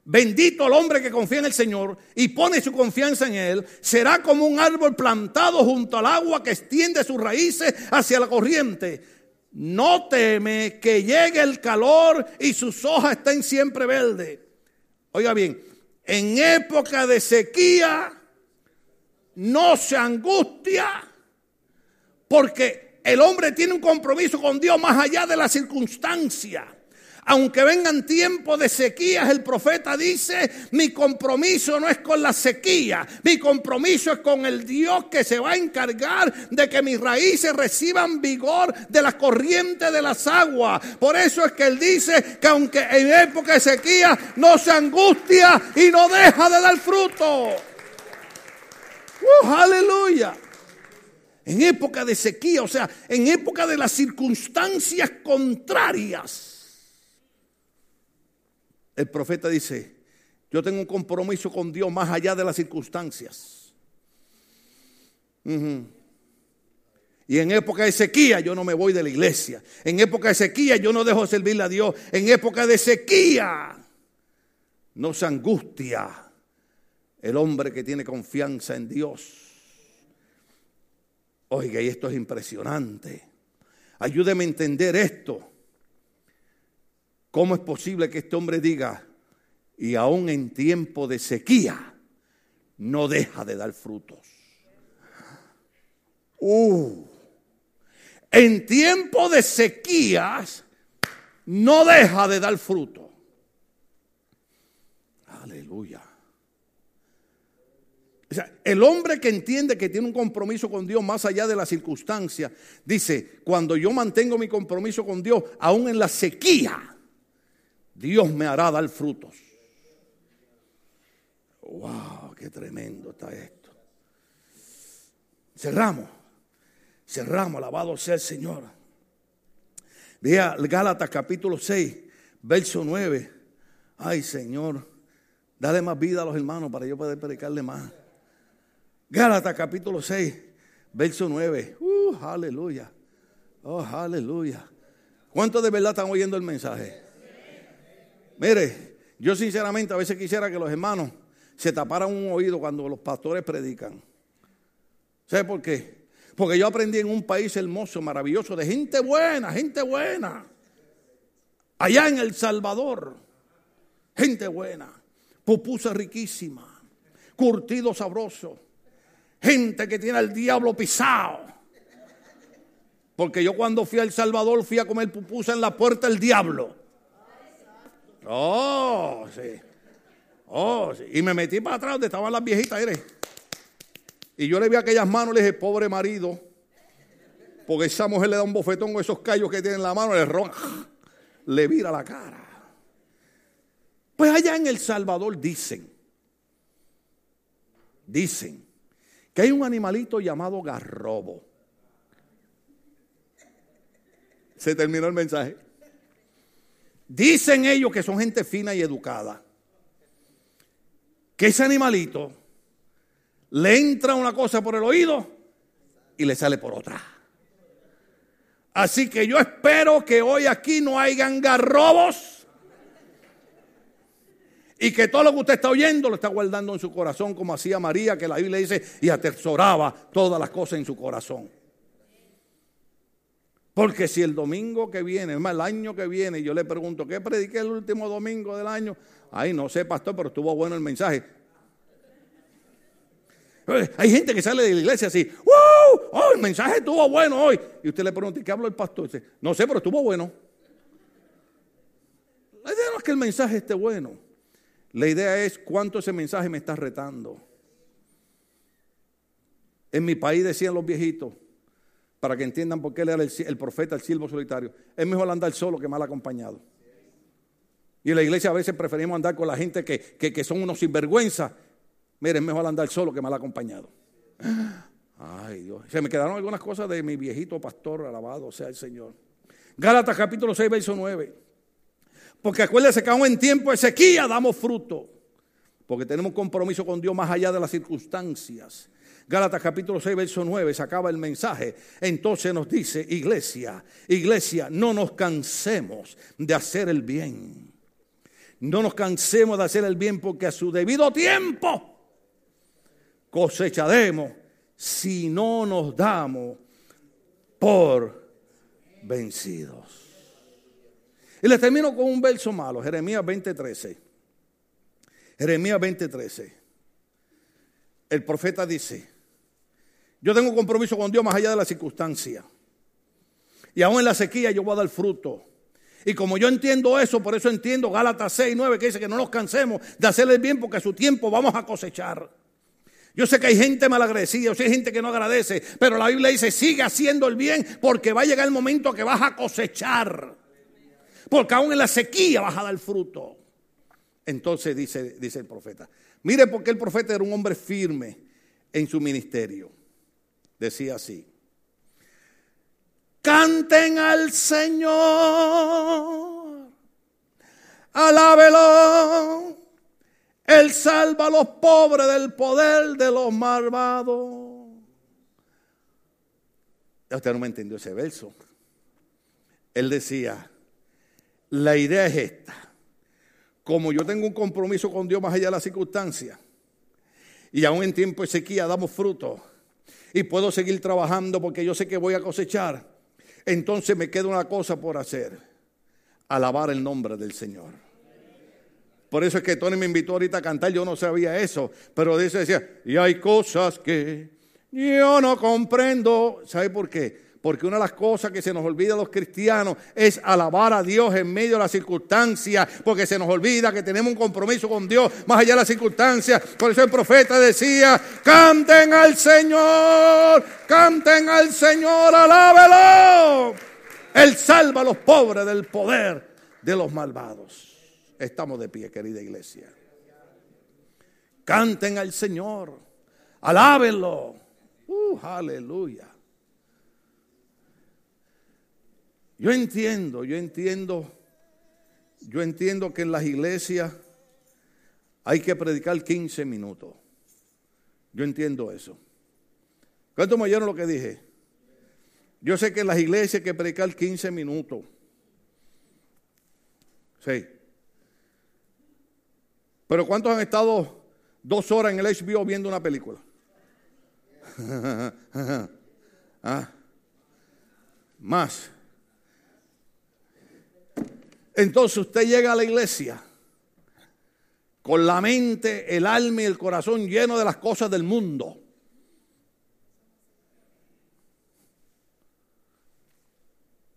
Bendito el hombre que confía en el Señor y pone su confianza en Él. Será como un árbol plantado junto al agua que extiende sus raíces hacia la corriente. No teme que llegue el calor y sus hojas estén siempre verdes. Oiga bien, en época de sequía no se angustia porque el hombre tiene un compromiso con Dios más allá de la circunstancia. Aunque vengan tiempos de sequías, el profeta dice, mi compromiso no es con la sequía, mi compromiso es con el Dios que se va a encargar de que mis raíces reciban vigor de la corriente de las aguas. Por eso es que él dice que aunque en época de sequía no se angustia y no deja de dar fruto. Uh, aleluya. En época de sequía, o sea, en época de las circunstancias contrarias el profeta dice, yo tengo un compromiso con Dios más allá de las circunstancias. Y en época de sequía yo no me voy de la iglesia. En época de sequía yo no dejo de servirle a Dios. En época de sequía no se angustia el hombre que tiene confianza en Dios. Oiga, y esto es impresionante. Ayúdeme a entender esto. ¿Cómo es posible que este hombre diga, y aún en tiempo de sequía, no deja de dar frutos? Uh, en tiempo de sequías, no deja de dar fruto. Aleluya. O sea, el hombre que entiende que tiene un compromiso con Dios más allá de la circunstancia, dice, cuando yo mantengo mi compromiso con Dios, aún en la sequía, Dios me hará dar frutos. ¡Wow! ¡Qué tremendo está esto! Cerramos. Cerramos. Alabado sea el Señor. Vea Gálatas capítulo 6, verso 9. Ay, Señor, dale más vida a los hermanos para yo poder predicarle más. Gálatas capítulo 6, verso 9. Uh, aleluya. Oh, aleluya. ¿Cuántos de verdad están oyendo el mensaje? Mire, yo sinceramente a veces quisiera que los hermanos se taparan un oído cuando los pastores predican. ¿Sabe por qué? Porque yo aprendí en un país hermoso, maravilloso, de gente buena, gente buena. Allá en El Salvador, gente buena, pupusa riquísima, curtido sabroso, gente que tiene al diablo pisado. Porque yo cuando fui a El Salvador fui a comer pupusa en la puerta del diablo. Oh, sí. Oh, sí. Y me metí para atrás donde estaban las viejitas, Y yo le vi aquellas manos y le dije, pobre marido. Porque esa mujer le da un bofetón con esos callos que tiene en la mano, le ronca, le vira la cara. Pues allá en El Salvador dicen, dicen que hay un animalito llamado garrobo. Se terminó el mensaje. Dicen ellos que son gente fina y educada. Que ese animalito le entra una cosa por el oído y le sale por otra. Así que yo espero que hoy aquí no hayan garrobos y que todo lo que usted está oyendo lo está guardando en su corazón, como hacía María, que la Biblia dice, y atesoraba todas las cosas en su corazón. Porque si el domingo que viene, es más, el año que viene, yo le pregunto, ¿qué prediqué el último domingo del año? Ay, no sé, pastor, pero estuvo bueno el mensaje. Eh, hay gente que sale de la iglesia así, ¡Wow! ¡Oh, el mensaje estuvo bueno hoy! Y usted le pregunta, ¿y qué habló el pastor? dice, no sé, pero estuvo bueno. La idea no es que el mensaje esté bueno. La idea es cuánto ese mensaje me está retando. En mi país decían los viejitos, para que entiendan por qué él era el, profeta, el siervo solitario, es mejor andar solo que mal acompañado. Y en la iglesia a veces preferimos andar con la gente que, que son unos sinvergüenza. Miren, es mejor andar solo que mal acompañado. Ay Dios. Se me quedaron algunas cosas de mi viejito pastor, alabado sea el Señor. Gálatas capítulo 6, verso 9. Porque acuérdense que aún en tiempo de sequía damos fruto. Porque tenemos compromiso con Dios más allá de las circunstancias. Gálatas capítulo 6, verso 9, se acaba el mensaje. Entonces nos dice, iglesia, iglesia, no nos cansemos de hacer el bien. No nos cansemos de hacer el bien porque a su debido tiempo cosecharemos si no nos damos por vencidos. Y les termino con un verso malo, Jeremías 20:13. Jeremías 20:13. El profeta dice, yo tengo compromiso con Dios más allá de la circunstancia. Y aún en la sequía yo voy a dar fruto. Y como yo entiendo eso, por eso entiendo Gálatas 6, 9, que dice que no nos cansemos de hacerle el bien porque a su tiempo vamos a cosechar. Yo sé que hay gente malagradecida, o hay gente que no agradece, pero la Biblia dice, sigue haciendo el bien porque va a llegar el momento que vas a cosechar. Porque aún en la sequía vas a dar fruto. Entonces dice, el profeta. Mire porque el profeta era un hombre firme en su ministerio. Decía así. Canten al Señor. Alábelo. Él salva a los pobres del poder de los malvados. Usted no me entendió ese verso. Él decía, la idea es esta. Como yo tengo un compromiso con Dios más allá de las circunstancias, y aún en tiempo de sequía damos fruto, y puedo seguir trabajando porque yo sé que voy a cosechar, entonces me queda una cosa por hacer, alabar el nombre del Señor. Por eso es que Tony me invitó ahorita a cantar, yo no sabía eso, pero dice, decía, y hay cosas que yo no comprendo. ¿Sabe por qué? Porque una de las cosas que se nos olvida a los cristianos es alabar a Dios en medio de las circunstancias, porque se nos olvida que tenemos un compromiso con Dios más allá de las circunstancias. Por eso el profeta decía, canten al Señor, canten al Señor, alábelo. Él salva a los pobres del poder de los malvados. Estamos de pie, querida iglesia. Canten al Señor, alábenlo. Uh, aleluya. Yo entiendo, yo entiendo, yo entiendo que en las iglesias hay que predicar 15 minutos. Yo entiendo eso. ¿Cuánto me oyeron lo que dije? Yo sé que en las iglesias hay que predicar 15 minutos. Sí. Pero ¿cuántos han estado dos horas en el HBO viendo una película? *laughs* ¿Ah? Más. Entonces usted llega a la iglesia con la mente, el alma y el corazón lleno de las cosas del mundo.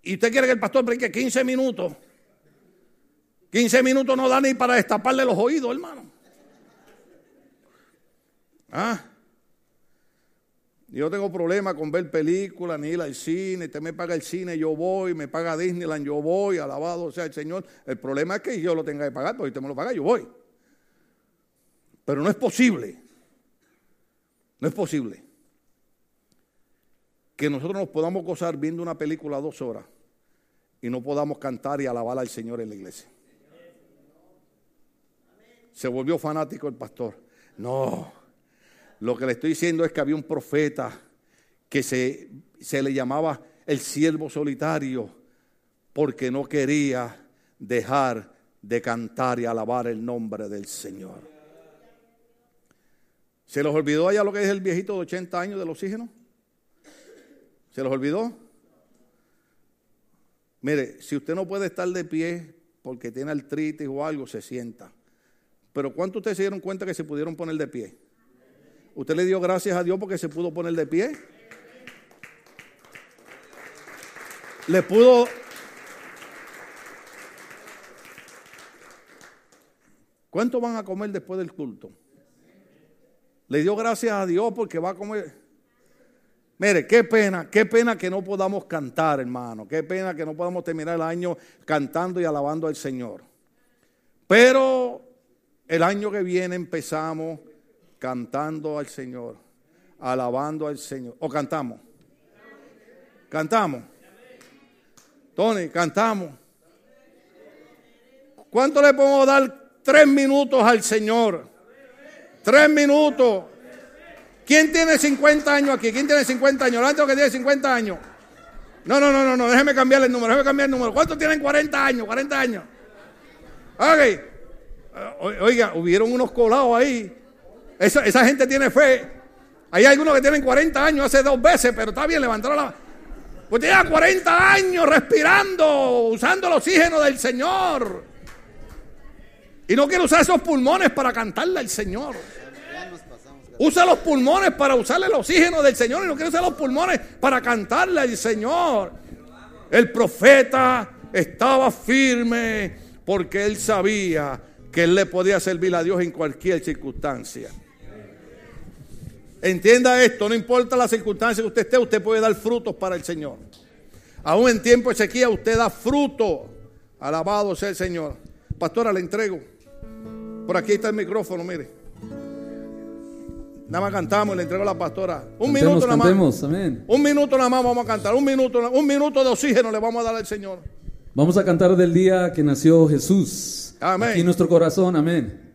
Y usted quiere que el pastor predique 15 minutos. 15 minutos no da ni para destaparle los oídos, hermano. ¿Ah? Yo tengo problema con ver películas, ni ir al cine. Usted me paga el cine, yo voy. Me paga Disneyland, yo voy. Alabado sea el Señor. El problema es que yo lo tenga que pagar, porque usted me lo paga, yo voy. Pero no es posible. No es posible que nosotros nos podamos gozar viendo una película dos horas y no podamos cantar y alabar al Señor en la iglesia. Se volvió fanático el pastor. No. Lo que le estoy diciendo es que había un profeta que se, se le llamaba el siervo solitario porque no quería dejar de cantar y alabar el nombre del Señor. ¿Se les olvidó allá lo que es el viejito de 80 años del oxígeno? ¿Se los olvidó? Mire, si usted no puede estar de pie porque tiene artritis o algo, se sienta. Pero ¿cuántos ustedes se dieron cuenta que se pudieron poner de pie? ¿Usted le dio gracias a Dios porque se pudo poner de pie? Le pudo... ¿Cuánto van a comer después del culto? Le dio gracias a Dios porque va a comer... Mire, qué pena, qué pena que no podamos cantar, hermano. Qué pena que no podamos terminar el año cantando y alabando al Señor. Pero el año que viene empezamos cantando al Señor, alabando al Señor. ¿O cantamos? Cantamos. Tony, cantamos. ¿Cuánto le podemos dar? Tres minutos al Señor. Tres minutos. ¿Quién tiene 50 años aquí? ¿Quién tiene 50 años? ¿Cuánto que tiene 50 años? No, no, no, no, no, déjeme cambiar el número, déjeme cambiar el número. ¿Cuántos tienen 40 años? 40 años. Ok. Oiga, hubieron unos colados ahí. Esa, gente tiene fe. Hay algunos que tienen 40 años hace dos veces, pero está bien, levantaron la. Pues tiene 40 años respirando, usando el oxígeno del Señor. Y no quiere usar esos pulmones para cantarle al Señor. Usa los pulmones para usarle el oxígeno del Señor y no quiere usar los pulmones para cantarle al Señor. El profeta estaba firme porque él sabía que él le podía servir a Dios en cualquier circunstancia. Entienda esto, no importa la circunstancia que usted esté, usted puede dar frutos para el Señor. Aún en tiempo de sequía usted da fruto. Alabado sea el Señor. Pastora, le entrego. Por aquí está el micrófono, mire. Nada más cantamos y le entrego a la pastora. Un minuto nada más. Un minuto nada más vamos a cantar. Un minuto, un minuto de oxígeno le vamos a dar al Señor. Vamos a cantar del día que nació Jesús. Amén. Aquí en nuestro corazón, amén.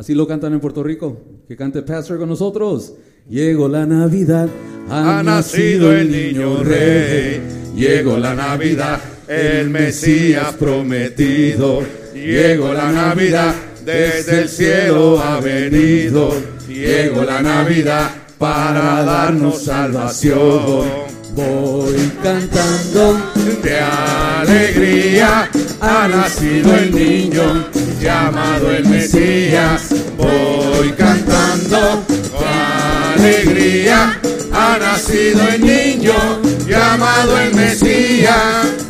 Así lo cantan en Puerto Rico. Que cante Pastor con nosotros. Llegó la Navidad, ha, nacido el niño rey. Llegó la Navidad, el Mesías prometido Llegó la Navidad, desde el cielo ha venido. Llegó la Navidad para darnos salvación. Voy cantando de alegría, ha nacido el niño llamado el Mesías. Voy cantando de alegría, ha nacido el niño llamado el Mesías.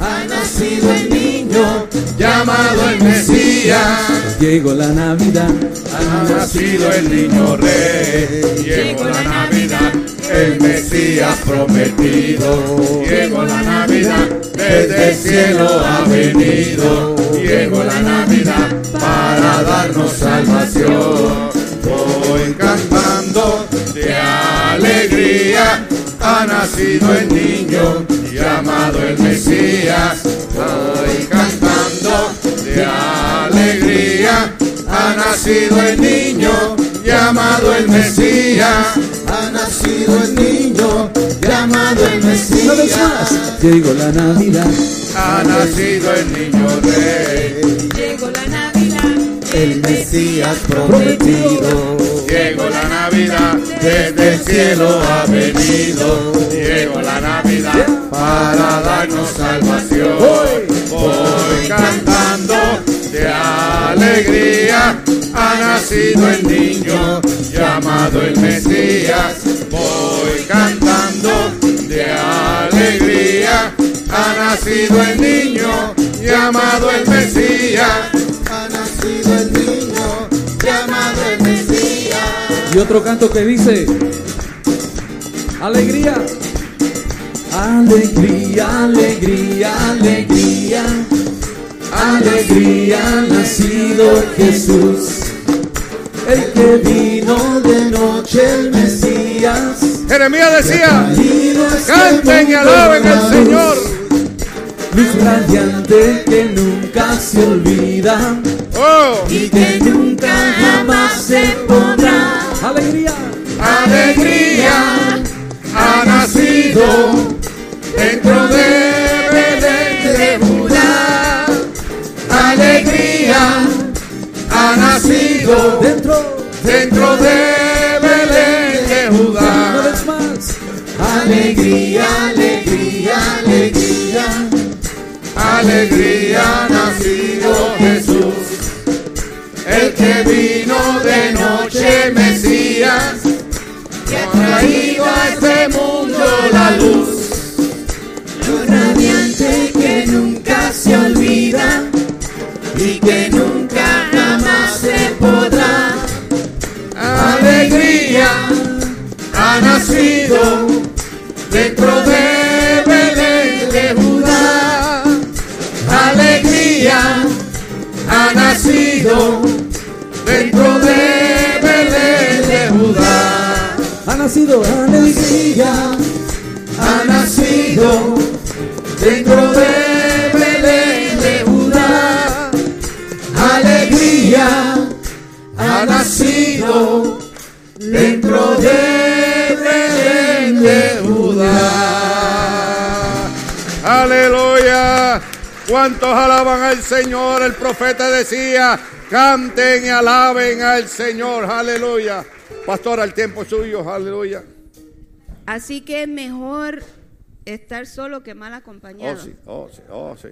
Ha nacido el niño llamado el Mesías. Llegó la Navidad, ha nacido el niño rey. Llegó la Navidad, el Mesías prometido. Llegó la Navidad, desde el cielo ha venido. Llegó la Navidad para darnos salvación. Voy cantando de alegría, ha nacido el niño llamado el Mesías. Voy cantando de alegría. Ha nacido el niño llamado el Mesías. Ha nacido el niño llamado el Mesías. Llegó la Navidad. Ha nacido el niño rey. Llegó la Navidad. El Mesías prometido. Llegó la Navidad. Desde el cielo ha venido. Llegó la Navidad para darnos salvación. Voy cantando de alegría, ha nacido el niño llamado el Mesías. Voy cantando de alegría, ha nacido el niño llamado el Mesías. Ha nacido el niño llamado el Mesías. Y otro canto que dice, alegría. Alegría, alegría, alegría. Alegría, nacido Jesús. El que vino de noche el Mesías. Jeremías decía, canten y alaben al Señor. Luz radiante que nunca se olvida. Oh. Y que nunca jamás se podrá. Alegría. Alegría ha nacido dentro de ha nacido Dentro. dentro de Belén de Una Judá. vez más. Alegría, alegría, alegría. Alegría ha nacido Jesús. El que vino de noche Mesías. Que ha traído a este mundo la luz. Luz radiante que nunca se olvida y que nunca se podrá. Alegría ha nacido dentro de Belén de Judá. Alegría ha nacido dentro de Belén de Judá. Ha nacido alegría. Ha nacido Dentro de ha nacido dentro de Belén de Judá. Aleluya. ¿Cuántos alaban al Señor? El profeta decía, canten y alaben al Señor. Aleluya. Pastor, el tiempo es suyo. Aleluya. Así que es mejor estar solo que mal Oh, acompañado. sí, oh, sí, oh, sí,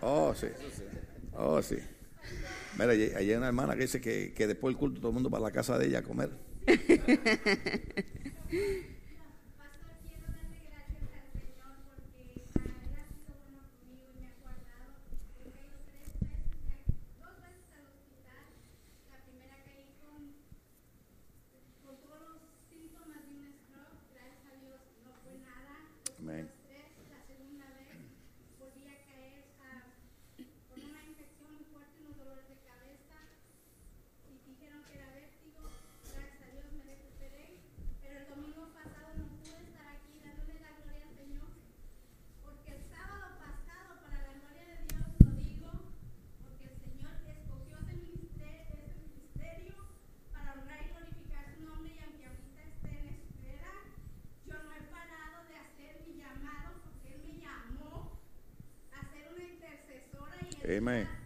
oh, sí, oh, sí. Mira, allí hay una hermana que dice que, que después del culto todo el mundo para la casa de ella a comer. *laughs* Amen.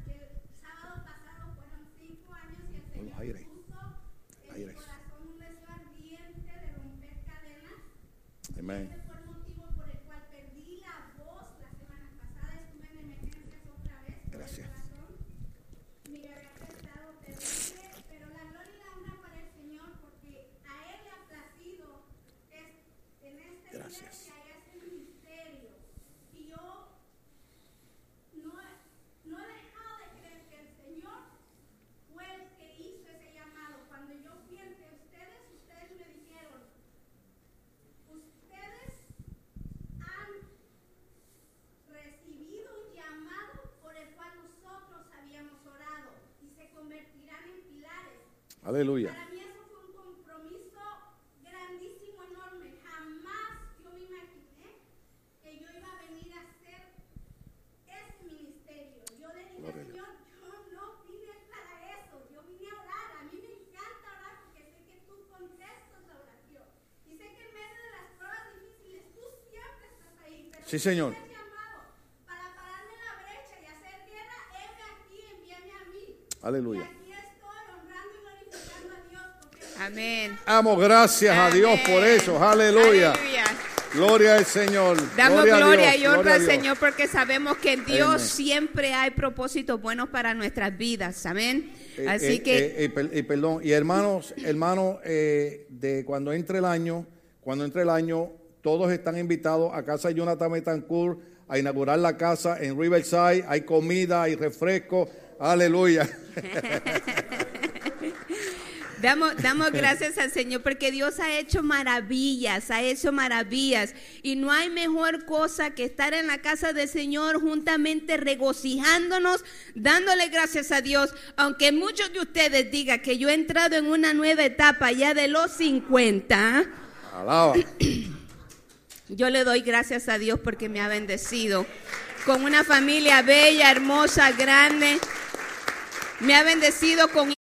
Aleluya. Para mí eso fue un compromiso grandísimo, enorme. Jamás yo me imaginé que yo iba a venir a hacer ese ministerio. Yo le dije, Gloria a Señor, yo no vine para eso. Yo vine a orar. A mí me encanta orar porque sé que tú contestas la oración. Y sé que en medio de las pruebas difíciles tú siempre estás ahí. Pero Sí, Señor. me has llamado para pararme la brecha y hacer guerra, aquí, envíame a mí. Aleluya. Y aquí estoy honrando y glorificando a Dios porque Amén. Damos gracias a Dios por eso. Aleluya. Aleluya. Gloria al Señor. Damos gloria, Dios, y honra al. Señor porque sabemos que en Dios Amén. siempre hay propósitos buenos para nuestras vidas. Amén. Eh, Así eh, que eh, eh, eh, perdón, y hermanos, hermanos, de cuando entre el año, cuando entre el año, todos están invitados a casa de Jonathan Betancourt a inaugurar la casa en Riverside. Hay comida, hay refresco. Aleluya. *laughs* Damos, *laughs* damos gracias al Señor porque Dios ha hecho maravillas, ha hecho maravillas. Y no hay mejor cosa que estar en la casa del Señor juntamente regocijándonos, dándole gracias a Dios. Aunque muchos de ustedes digan que yo he entrado en una nueva etapa ya de los 50, Alaba. *clears throat* yo le doy gracias a Dios porque me ha bendecido con una familia bella, hermosa, grande. Me ha bendecido con